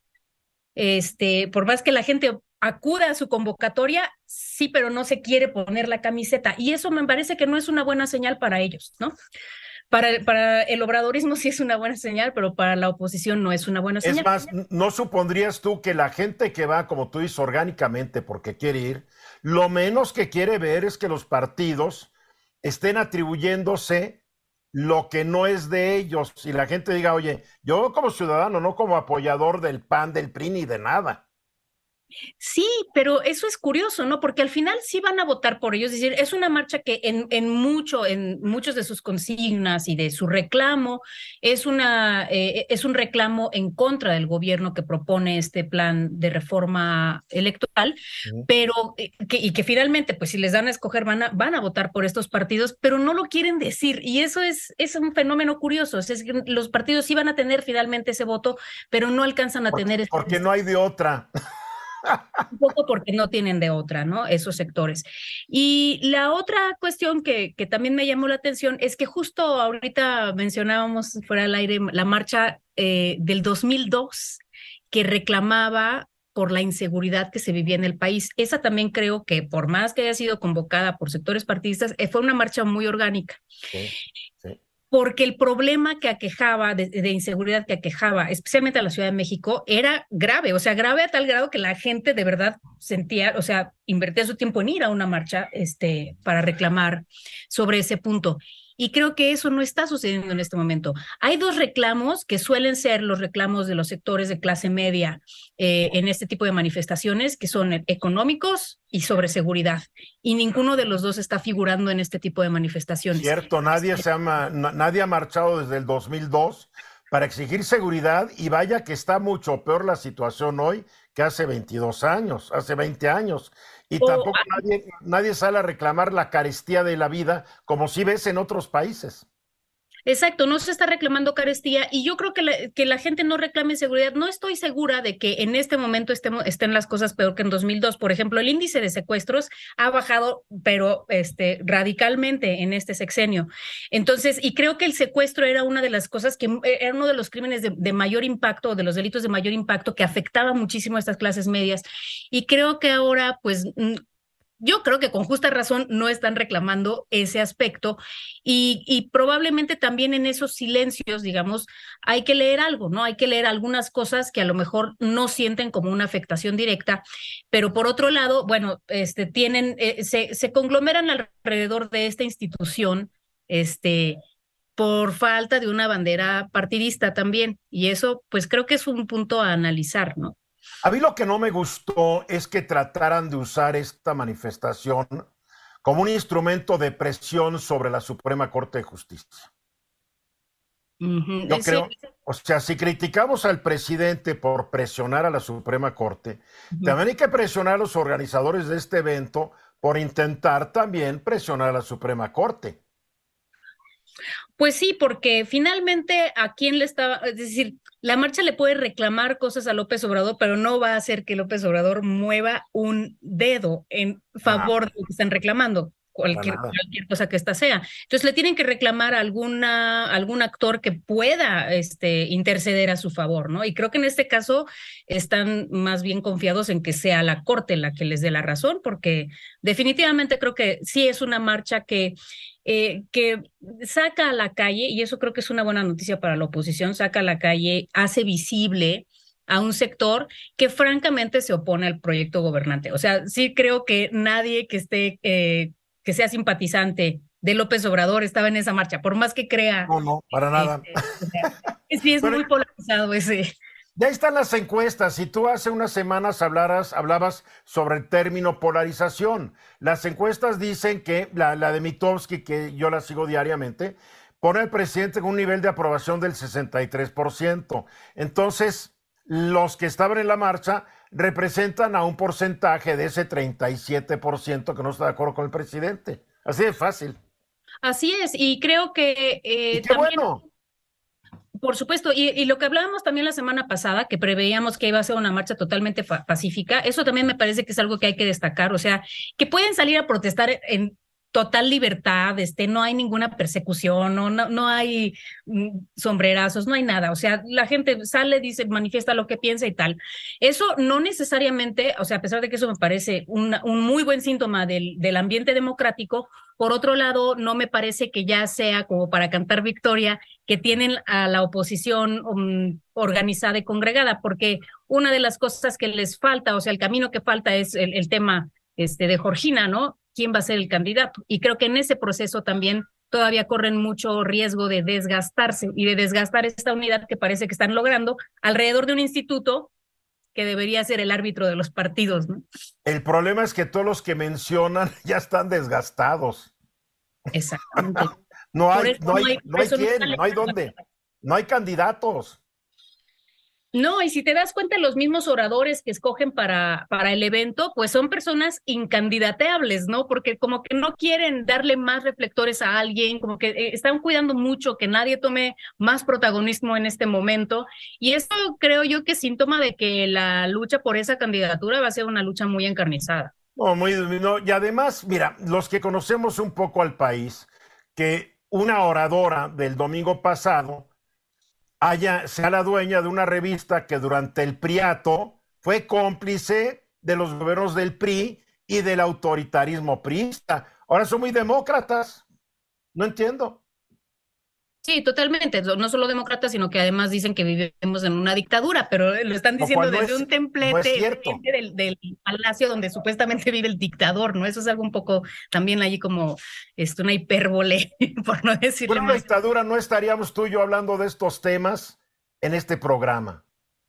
este, por más que la gente acuda a su convocatoria, sí, pero no se quiere poner la camiseta. Y eso me parece que no es una buena señal para ellos, ¿no? Para el, para el obradorismo sí es una buena señal, pero para la oposición no es una buena señal. Es más, ¿no supondrías tú que la gente que va, como tú dices, orgánicamente porque quiere ir, lo menos que quiere ver es que los partidos estén atribuyéndose lo que no es de ellos y la gente diga, oye, yo como ciudadano, no como apoyador del PAN, del PRI ni de nada. Sí, pero eso es curioso, ¿no? Porque al final sí van a votar por ellos. Es decir, es una marcha que en, en mucho, en muchos de sus consignas y de su reclamo, es una, eh, es un reclamo en contra del gobierno que propone este plan de reforma electoral, pero eh, que, y que finalmente, pues si les dan a escoger, van a, van a votar por estos partidos, pero no lo quieren decir. Y eso es, es un fenómeno curioso. Es los partidos sí van a tener finalmente ese voto, pero no alcanzan a tener. Porque no hay de otra. un poco porque no tienen de otra, ¿no? Esos sectores. Y la otra cuestión que, que también me llamó la atención es que justo ahorita mencionábamos fuera del aire la marcha eh, del 2002 que reclamaba por la inseguridad que se vivía en el país. Esa también creo que por más que haya sido convocada por sectores partidistas, eh, fue una marcha muy orgánica. Sí, sí porque el problema que aquejaba, de, inseguridad que aquejaba, especialmente a la Ciudad de México, era grave, o sea, grave a tal grado que la gente de verdad sentía, o sea, invertía su tiempo en ir a una marcha este, para reclamar sobre ese punto. Y creo que eso no está sucediendo en este momento. Hay dos reclamos que suelen ser los reclamos de los sectores de clase media eh, en este tipo de manifestaciones, que son económicos y sobre seguridad. Y ninguno de los dos está figurando en este tipo de manifestaciones. Cierto, nadie, se ha, nadie ha marchado desde el 2002 para exigir seguridad y vaya que está mucho peor la situación hoy que hace 22 años, hace 20 años. Y tampoco nadie, nadie sale a reclamar la carestía de la vida como si ves en otros países. Exacto, no se está reclamando carestía y yo creo que la, que la gente no reclame seguridad. No estoy segura de que en este momento estemos, estén las cosas peor que en 2002. Por ejemplo, el índice de secuestros ha bajado, pero este, radicalmente en este sexenio. Entonces, y creo que el secuestro era una de las cosas que era uno de los crímenes de, de mayor impacto, de los delitos de mayor impacto que afectaba muchísimo a estas clases medias. Y creo que ahora, pues yo creo que con justa razón no están reclamando ese aspecto y, probablemente también en esos silencios, digamos, hay que leer algo, ¿no? Hay que leer algunas cosas que a lo mejor no sienten como una afectación directa, pero por otro lado, bueno, este, tienen, eh, se, se conglomeran alrededor de esta institución, este, por falta de una bandera partidista también. Y eso, pues creo que es un punto a analizar, ¿no? A mí lo que no me gustó es que trataran de usar esta manifestación como un instrumento de presión sobre la Suprema Corte de Justicia. Yo creo, o sea, si criticamos al presidente por presionar a la Suprema Corte, también hay que presionar a los organizadores de este evento por intentar también presionar a la Suprema Corte. Pues sí, porque finalmente a quién le estaba, es decir, la marcha le puede reclamar cosas a López Obrador, pero no va a hacer que López Obrador mueva un dedo en favor de lo que están reclamando. Cualquier, cualquier, cosa que ésta sea. Entonces le tienen que reclamar a alguna, algún actor que pueda este, interceder a su favor, ¿no? Y creo que en este caso están más bien confiados en que sea la Corte la que les dé la razón, porque definitivamente creo que sí es una marcha que eh, que saca a la calle, y eso creo que es una buena noticia para la oposición, saca a la calle, hace visible a un sector que francamente se opone al proyecto gobernante. O sea, sí creo que nadie que esté, eh, que sea simpatizante de López Obrador estaba en esa marcha, por más que crea. No, no, para nada. Este, sí, es muy polarizado ese. Ya están las encuestas. Si tú hace unas semanas hablaras, hablabas sobre el término polarización, las encuestas dicen que la, la de Mitowski, que yo la sigo diariamente, pone al presidente con un nivel de aprobación del 63%. Entonces, los que estaban en la marcha representan a un porcentaje de ese 37% que no está de acuerdo con el presidente. Así de fácil. Así es, y creo que... Eh, qué bueno. Por supuesto, y, lo que hablábamos también la semana pasada, que preveíamos que iba a ser una marcha totalmente pacífica, eso también me parece que es algo que hay que destacar, o sea, que pueden salir a protestar en total libertad, este, no hay ninguna persecución, no, no, no hay mm, sombrerazos, no hay nada. O sea, la gente sale, dice, manifiesta lo que piensa y tal. Eso no necesariamente, o sea, a pesar de que eso me parece un, muy buen síntoma del, del ambiente democrático, por otro lado, no me parece que ya sea como para cantar victoria que tienen a la oposición um, organizada y congregada, porque una de las cosas que les falta, o sea, el camino que falta es el, el tema este, de Georgina, ¿no? Quién va a ser el candidato. Y creo que en ese proceso también todavía corren mucho riesgo de desgastarse y de desgastar esta unidad que parece que están logrando alrededor de un instituto que debería ser el árbitro de los partidos. ¿no? El problema es que todos los que mencionan ya están desgastados. Exactamente. no hay, no hay, no hay quién, no hay dónde, no hay candidatos. No, y si te das cuenta, los mismos oradores que escogen para, para el evento, pues son personas incandidateables, ¿no? Porque como que no quieren darle más reflectores a alguien, como que eh, están cuidando mucho que nadie tome más protagonismo en este momento. Y esto creo yo que es síntoma de que la lucha por esa candidatura va a ser una lucha muy encarnizada. No, muy, no, y además, mira, los que conocemos un poco al país, que una oradora del domingo pasado, sea la dueña de una revista que durante el Priato fue cómplice de los gobiernos del PRI y del autoritarismo priista. Ahora son muy demócratas. No entiendo. Sí, totalmente. No solo demócratas, sino que además dicen que vivimos en una dictadura, pero lo están diciendo desde un templete del, palacio donde supuestamente vive el dictador, ¿no? Eso es algo un poco también allí como esto, una hipérbole, por no decirlo Por una dictadura no estaríamos tú y yo hablando de estos temas en este programa.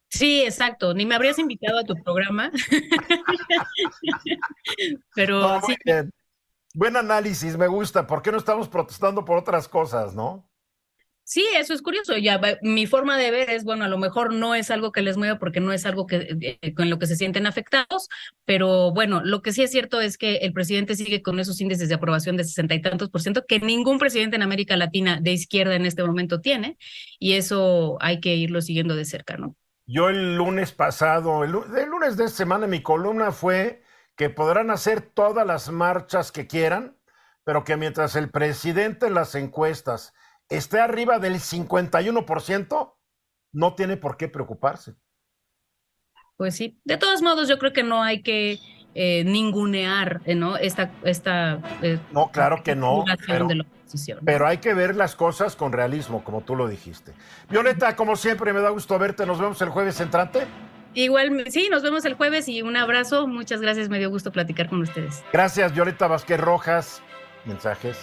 Sí, exacto. Ni me habrías invitado a tu programa. pero sí. Buen análisis, me gusta. ¿Por qué no estamos protestando por otras cosas, no? Sí, eso es curioso. Ya mi forma de ver es, bueno, a lo mejor no es algo que les mueva porque no es algo que eh, con lo que se sienten afectados, pero bueno, lo que sí es cierto es que el presidente sigue con esos índices de aprobación de sesenta y tantos por ciento que ningún presidente en América Latina de izquierda en este momento tiene, y eso hay que irlo siguiendo de cerca, ¿no? Yo el lunes pasado, el, el lunes de esta semana, mi columna fue que podrán hacer todas las marchas que quieran, pero que mientras el presidente en las encuestas esté arriba del 51%, no tiene por qué preocuparse. Pues sí, de todos modos yo creo que no hay que eh, ningunear, eh, ¿no? Esta, esta eh, no, claro que no, pero, pero, hay que ver las cosas con realismo, como tú lo dijiste. Violeta, como siempre, me da gusto verte. Nos vemos el jueves entrante. Igual, sí, nos vemos el jueves y un abrazo. Muchas gracias, me dio gusto platicar con ustedes. Gracias, Violeta Vázquez Rojas. Mensajes.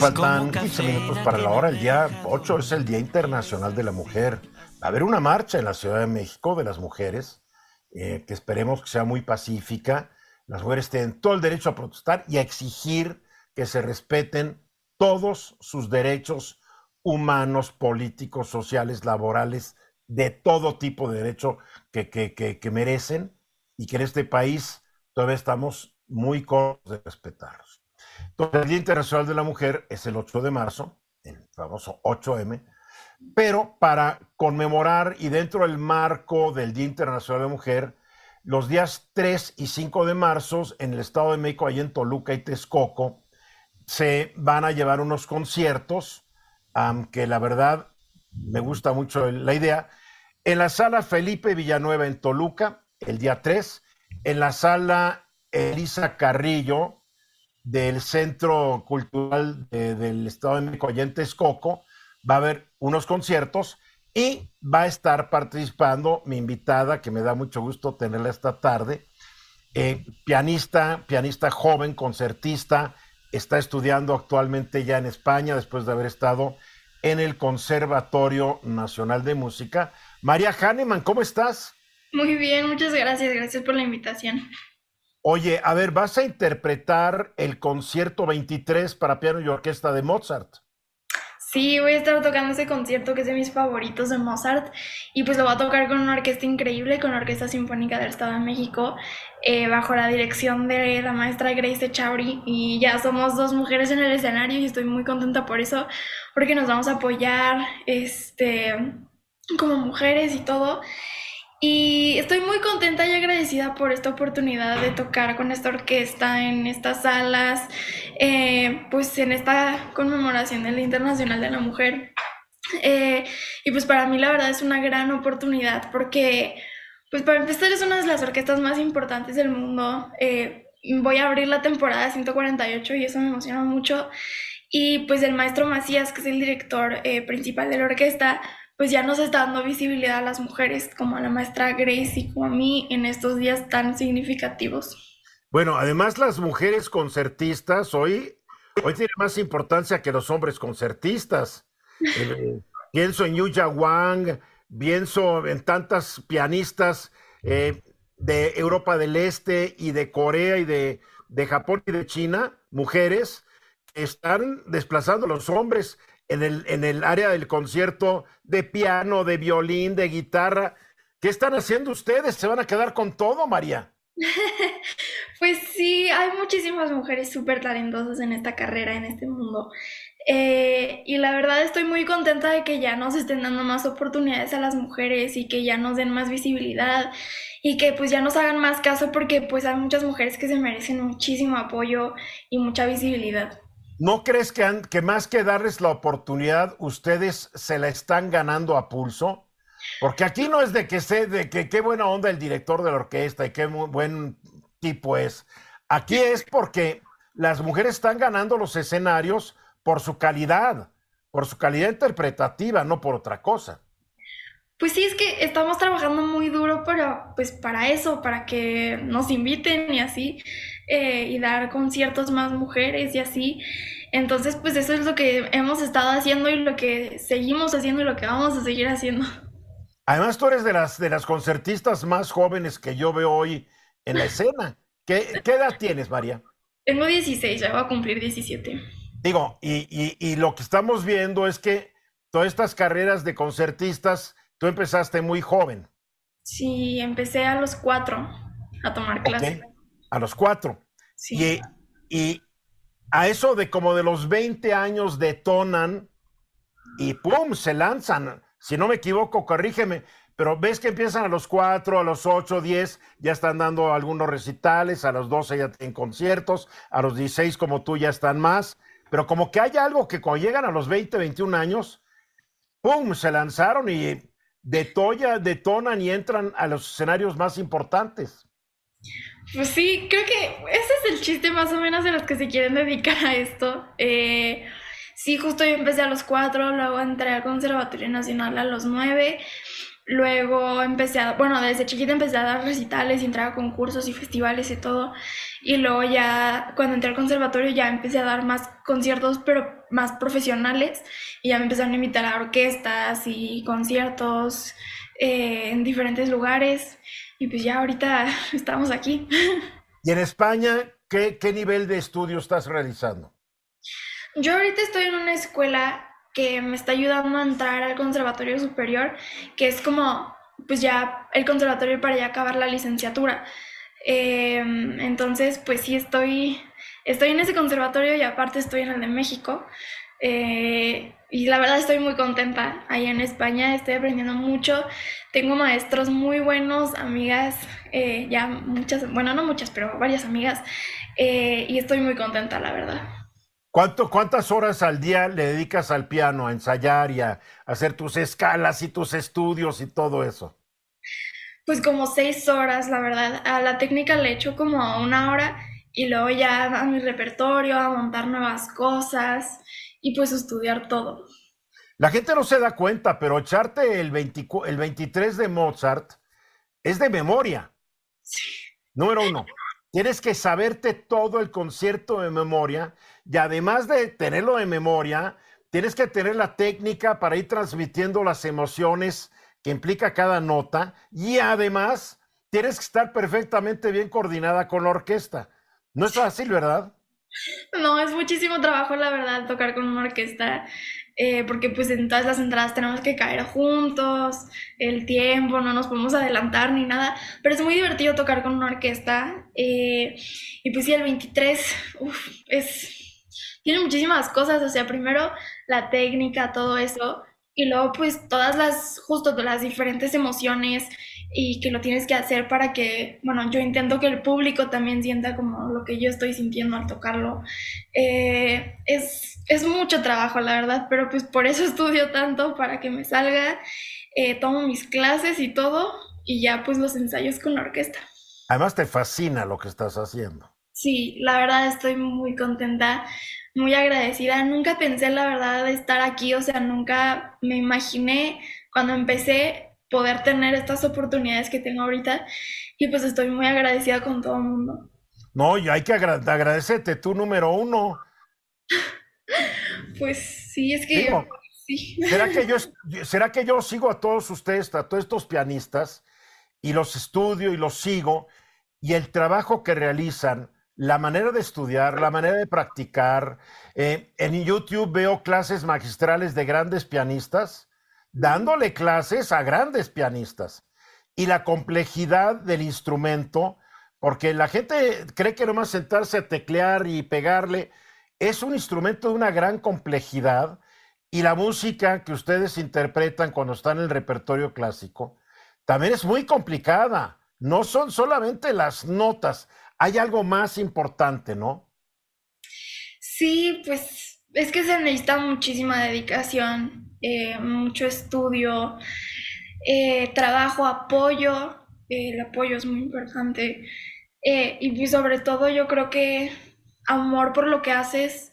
Faltan 15 minutos para la hora. El día 8 es el Día Internacional de la Mujer. Va a haber una marcha en la Ciudad de México de las mujeres, eh, que esperemos que sea muy pacífica. Las mujeres tienen todo el derecho a protestar y a exigir que se respeten todos sus derechos humanos, políticos, sociales, laborales, de todo tipo de derecho que, que, que merecen y que en este país todavía estamos muy cortos de respetarlos. El Día Internacional de la Mujer es el 8 de marzo, el famoso 8M, pero para conmemorar y dentro del marco del Día Internacional de la Mujer, los días 3 y 5 de marzo en el Estado de México, ahí en Toluca y Texcoco, se van a llevar unos conciertos, aunque la verdad me gusta mucho la idea, en la sala Felipe Villanueva en Toluca, el día 3, en la sala Elisa Carrillo del Centro Cultural del Estado de México, allá en va a haber unos conciertos Y va a estar participando mi invitada, que me da mucho gusto tenerla esta tarde, eh, pianista, pianista joven, concertista, está estudiando actualmente ya en España después de haber estado en el Conservatorio Nacional de Música. María Hahnemann, ¿cómo estás? Muy bien, muchas gracias, gracias por la invitación. Oye, a ver, vas a interpretar el concierto 23 para piano y orquesta de Mozart. Sí, voy a estar tocando ese concierto que es de mis favoritos de Mozart y pues lo voy a tocar con una orquesta increíble, con la Orquesta Sinfónica del Estado de México, eh, bajo la dirección de la maestra Grace Chauri y ya somos dos mujeres en el escenario y estoy muy contenta por eso, porque nos vamos a apoyar este, como mujeres y todo. Y estoy muy contenta y agradecida por esta oportunidad de tocar con esta orquesta en estas salas, eh, pues en esta conmemoración del Internacional de la Mujer. Eh, y pues para mí la verdad es una gran oportunidad porque, pues para empezar es una de las orquestas más importantes del mundo. Eh, voy a abrir la temporada 148 y eso me emociona mucho. Y pues el maestro Macías, que es el director principal de la orquesta, pues ya nos está dando visibilidad a las mujeres, como a la maestra Grace y como a mí en estos días tan significativos. Bueno, además las mujeres concertistas hoy, hoy tienen más importancia que los hombres concertistas. Eh, pienso en Yuya Wang, pienso en tantas pianistas eh, de Europa del Este y de Corea y de, de Japón y de China, mujeres, están desplazando a los hombres en el, en el área del concierto de piano, de violín, de guitarra. ¿Qué están haciendo ustedes? ¿Se van a quedar con todo, María? pues sí, hay muchísimas mujeres súper talentosas en esta carrera, en este mundo. Eh, y la verdad estoy muy contenta de que ya nos estén dando más oportunidades a las mujeres y que ya nos den más visibilidad y que pues ya nos hagan más caso porque pues hay muchas mujeres que se merecen muchísimo apoyo y mucha visibilidad. ¿No crees que, que más que darles la oportunidad, ustedes se la están ganando a pulso? Porque aquí no es de que sé de que qué buena onda el director de la orquesta y qué buen tipo es. Aquí es porque las mujeres están ganando los escenarios por su calidad, por su calidad interpretativa, no por otra cosa. Pues sí, es que estamos trabajando muy duro para, pues, para eso, para que nos inviten y así. Eh, y dar conciertos más mujeres y así. Entonces, pues eso es lo que hemos estado haciendo y lo que seguimos haciendo y lo que vamos a seguir haciendo. Además, tú eres de las, de las concertistas más jóvenes que yo veo hoy en la escena. ¿Qué, qué edad tienes, María? Tengo 16, ya voy a cumplir 17. Digo, y, y, y, lo que estamos viendo es que todas estas carreras de concertistas, tú empezaste muy joven. Sí, empecé a los cuatro a tomar clases a los cuatro. Y, y, a eso de como de los 20 años detonan y ¡pum! se lanzan. Si no me equivoco, corrígeme, pero ves que empiezan a los cuatro, a los ocho, diez, ya están dando algunos recitales, a los 12 ya tienen conciertos, a los 16 como tú ya están más, pero como que hay algo que cuando llegan a los 20, 21 años, ¡pum! se lanzaron y de toya, detonan y entran a los escenarios más importantes. Pues sí, creo que ese es el chiste más o menos de los que se quieren dedicar a esto. Eh, sí, justo yo empecé a los cuatro, luego entré al Conservatorio Nacional a los nueve, luego empecé a, bueno, desde chiquita empecé a dar recitales y entrar a concursos y festivales y todo, y luego ya cuando entré al conservatorio ya empecé a dar más conciertos, pero más profesionales, y ya me empezaron a invitar a orquestas y conciertos eh, en diferentes lugares. Y pues ya ahorita estamos aquí. ¿Y en España qué, qué nivel de estudio estás realizando? Yo ahorita estoy en una escuela que me está ayudando a entrar al conservatorio superior, que es como, pues ya el conservatorio para ya acabar la licenciatura. Em, entonces, pues sí estoy, estoy en ese conservatorio y aparte estoy en el de México. Eh, y la verdad estoy muy contenta ahí en España, estoy aprendiendo mucho, tengo maestros muy buenos, amigas, eh, ya muchas, bueno, no muchas, pero varias amigas, eh, y estoy muy contenta, la verdad. ¿Cuánto, ¿Cuántas horas al día le dedicas al piano, a ensayar y a hacer tus escalas y tus estudios y todo eso? Pues como seis horas, la verdad. A la técnica le echo como una hora y luego ya a mi repertorio, a montar nuevas cosas y pues estudiar todo. La gente no se da cuenta, pero echarte el, 23 de Mozart es de memoria. Número uno, tienes que saberte todo el concierto de memoria y además de tenerlo de memoria, tienes que tener la técnica para ir transmitiendo las emociones que implica cada nota y además tienes que estar perfectamente bien coordinada con la orquesta. No es fácil, ¿verdad? No, es muchísimo trabajo, la verdad, tocar con una orquesta. Eh, porque pues en todas las entradas tenemos que caer juntos, el tiempo, no nos podemos adelantar ni nada, pero es muy divertido tocar con una orquesta. Eh, y pues sí, el 23, es, tiene muchísimas cosas, o sea, primero la técnica, todo eso, y luego pues todas las, justo las diferentes emociones y que lo tienes que hacer para que, bueno, yo intento que el público también sienta como lo que yo estoy sintiendo al tocarlo. Eh, es, es, mucho trabajo, la verdad, pero pues por eso estudio tanto, para que me salga, eh, tomo mis clases y todo, y ya pues los ensayos con la orquesta. Además te fascina lo que estás haciendo. Sí, la verdad estoy muy contenta, muy agradecida. Nunca pensé, la verdad, de estar aquí, o sea, nunca me imaginé cuando empecé poder tener estas oportunidades que tengo ahorita y pues estoy muy agradecida con todo el mundo. No, y hay que agradecerte, tú número uno. pues sí, es que... ¿será, que yo, ¿Será que yo sigo a todos ustedes, a todos estos pianistas, y los estudio y los sigo, y el trabajo que realizan, la manera de estudiar, la manera de practicar. Eh, en YouTube veo clases magistrales de grandes pianistas dándole clases a grandes pianistas. Y la complejidad del instrumento, porque la gente cree que nomás sentarse a teclear y pegarle, es un instrumento de una gran complejidad y la música que ustedes interpretan cuando están en el repertorio clásico también es muy complicada. No son solamente las notas, hay algo más importante, ¿no? Sí, pues es que se necesita muchísima dedicación eh, mucho estudio, eh, trabajo, apoyo, el apoyo es muy importante. Eh, y pues, sobre todo yo creo que amor por lo que haces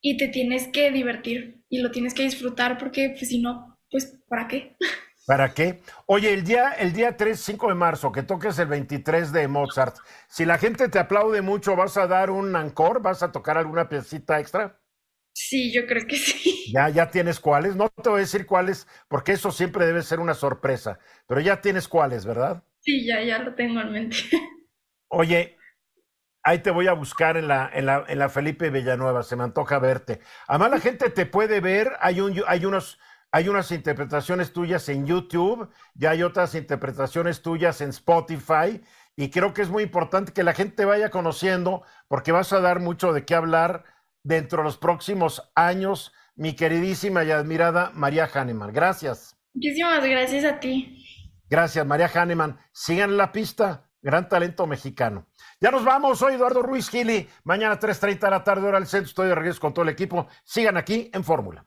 y te tienes que divertir y lo tienes que disfrutar porque pues si no, pues ¿para qué? ¿Para qué? Oye, el día, el día 3, 5 de marzo, que toques el 23 de Mozart, si la gente te aplaude mucho, ¿vas a dar un encore? ¿Vas a tocar alguna piecita extra? Sí, yo creo que sí. Ya, ya tienes cuáles. No te voy a decir cuáles, porque eso siempre debe ser una sorpresa. Pero ya tienes cuáles, ¿verdad? Sí, ya, ya lo tengo en mente. Oye, ahí te voy a buscar en la, en la, en la Felipe Villanueva. Se me antoja verte. Además, la gente te puede ver. Hay, un, hay unos. Hay unas interpretaciones tuyas en YouTube, ya hay otras interpretaciones tuyas en Spotify, y creo que es muy importante que la gente vaya conociendo, porque vas a dar mucho de qué hablar dentro de los próximos años, mi queridísima y admirada María Hahnemann. Gracias. Muchísimas gracias a ti. Gracias, María Hahnemann. Sigan la pista. Gran talento mexicano. Ya nos vamos. Soy Eduardo Ruiz Gili. Mañana 3.30 de la tarde, hora del centro. Estoy de regreso con todo el equipo. Sigan aquí en Fórmula.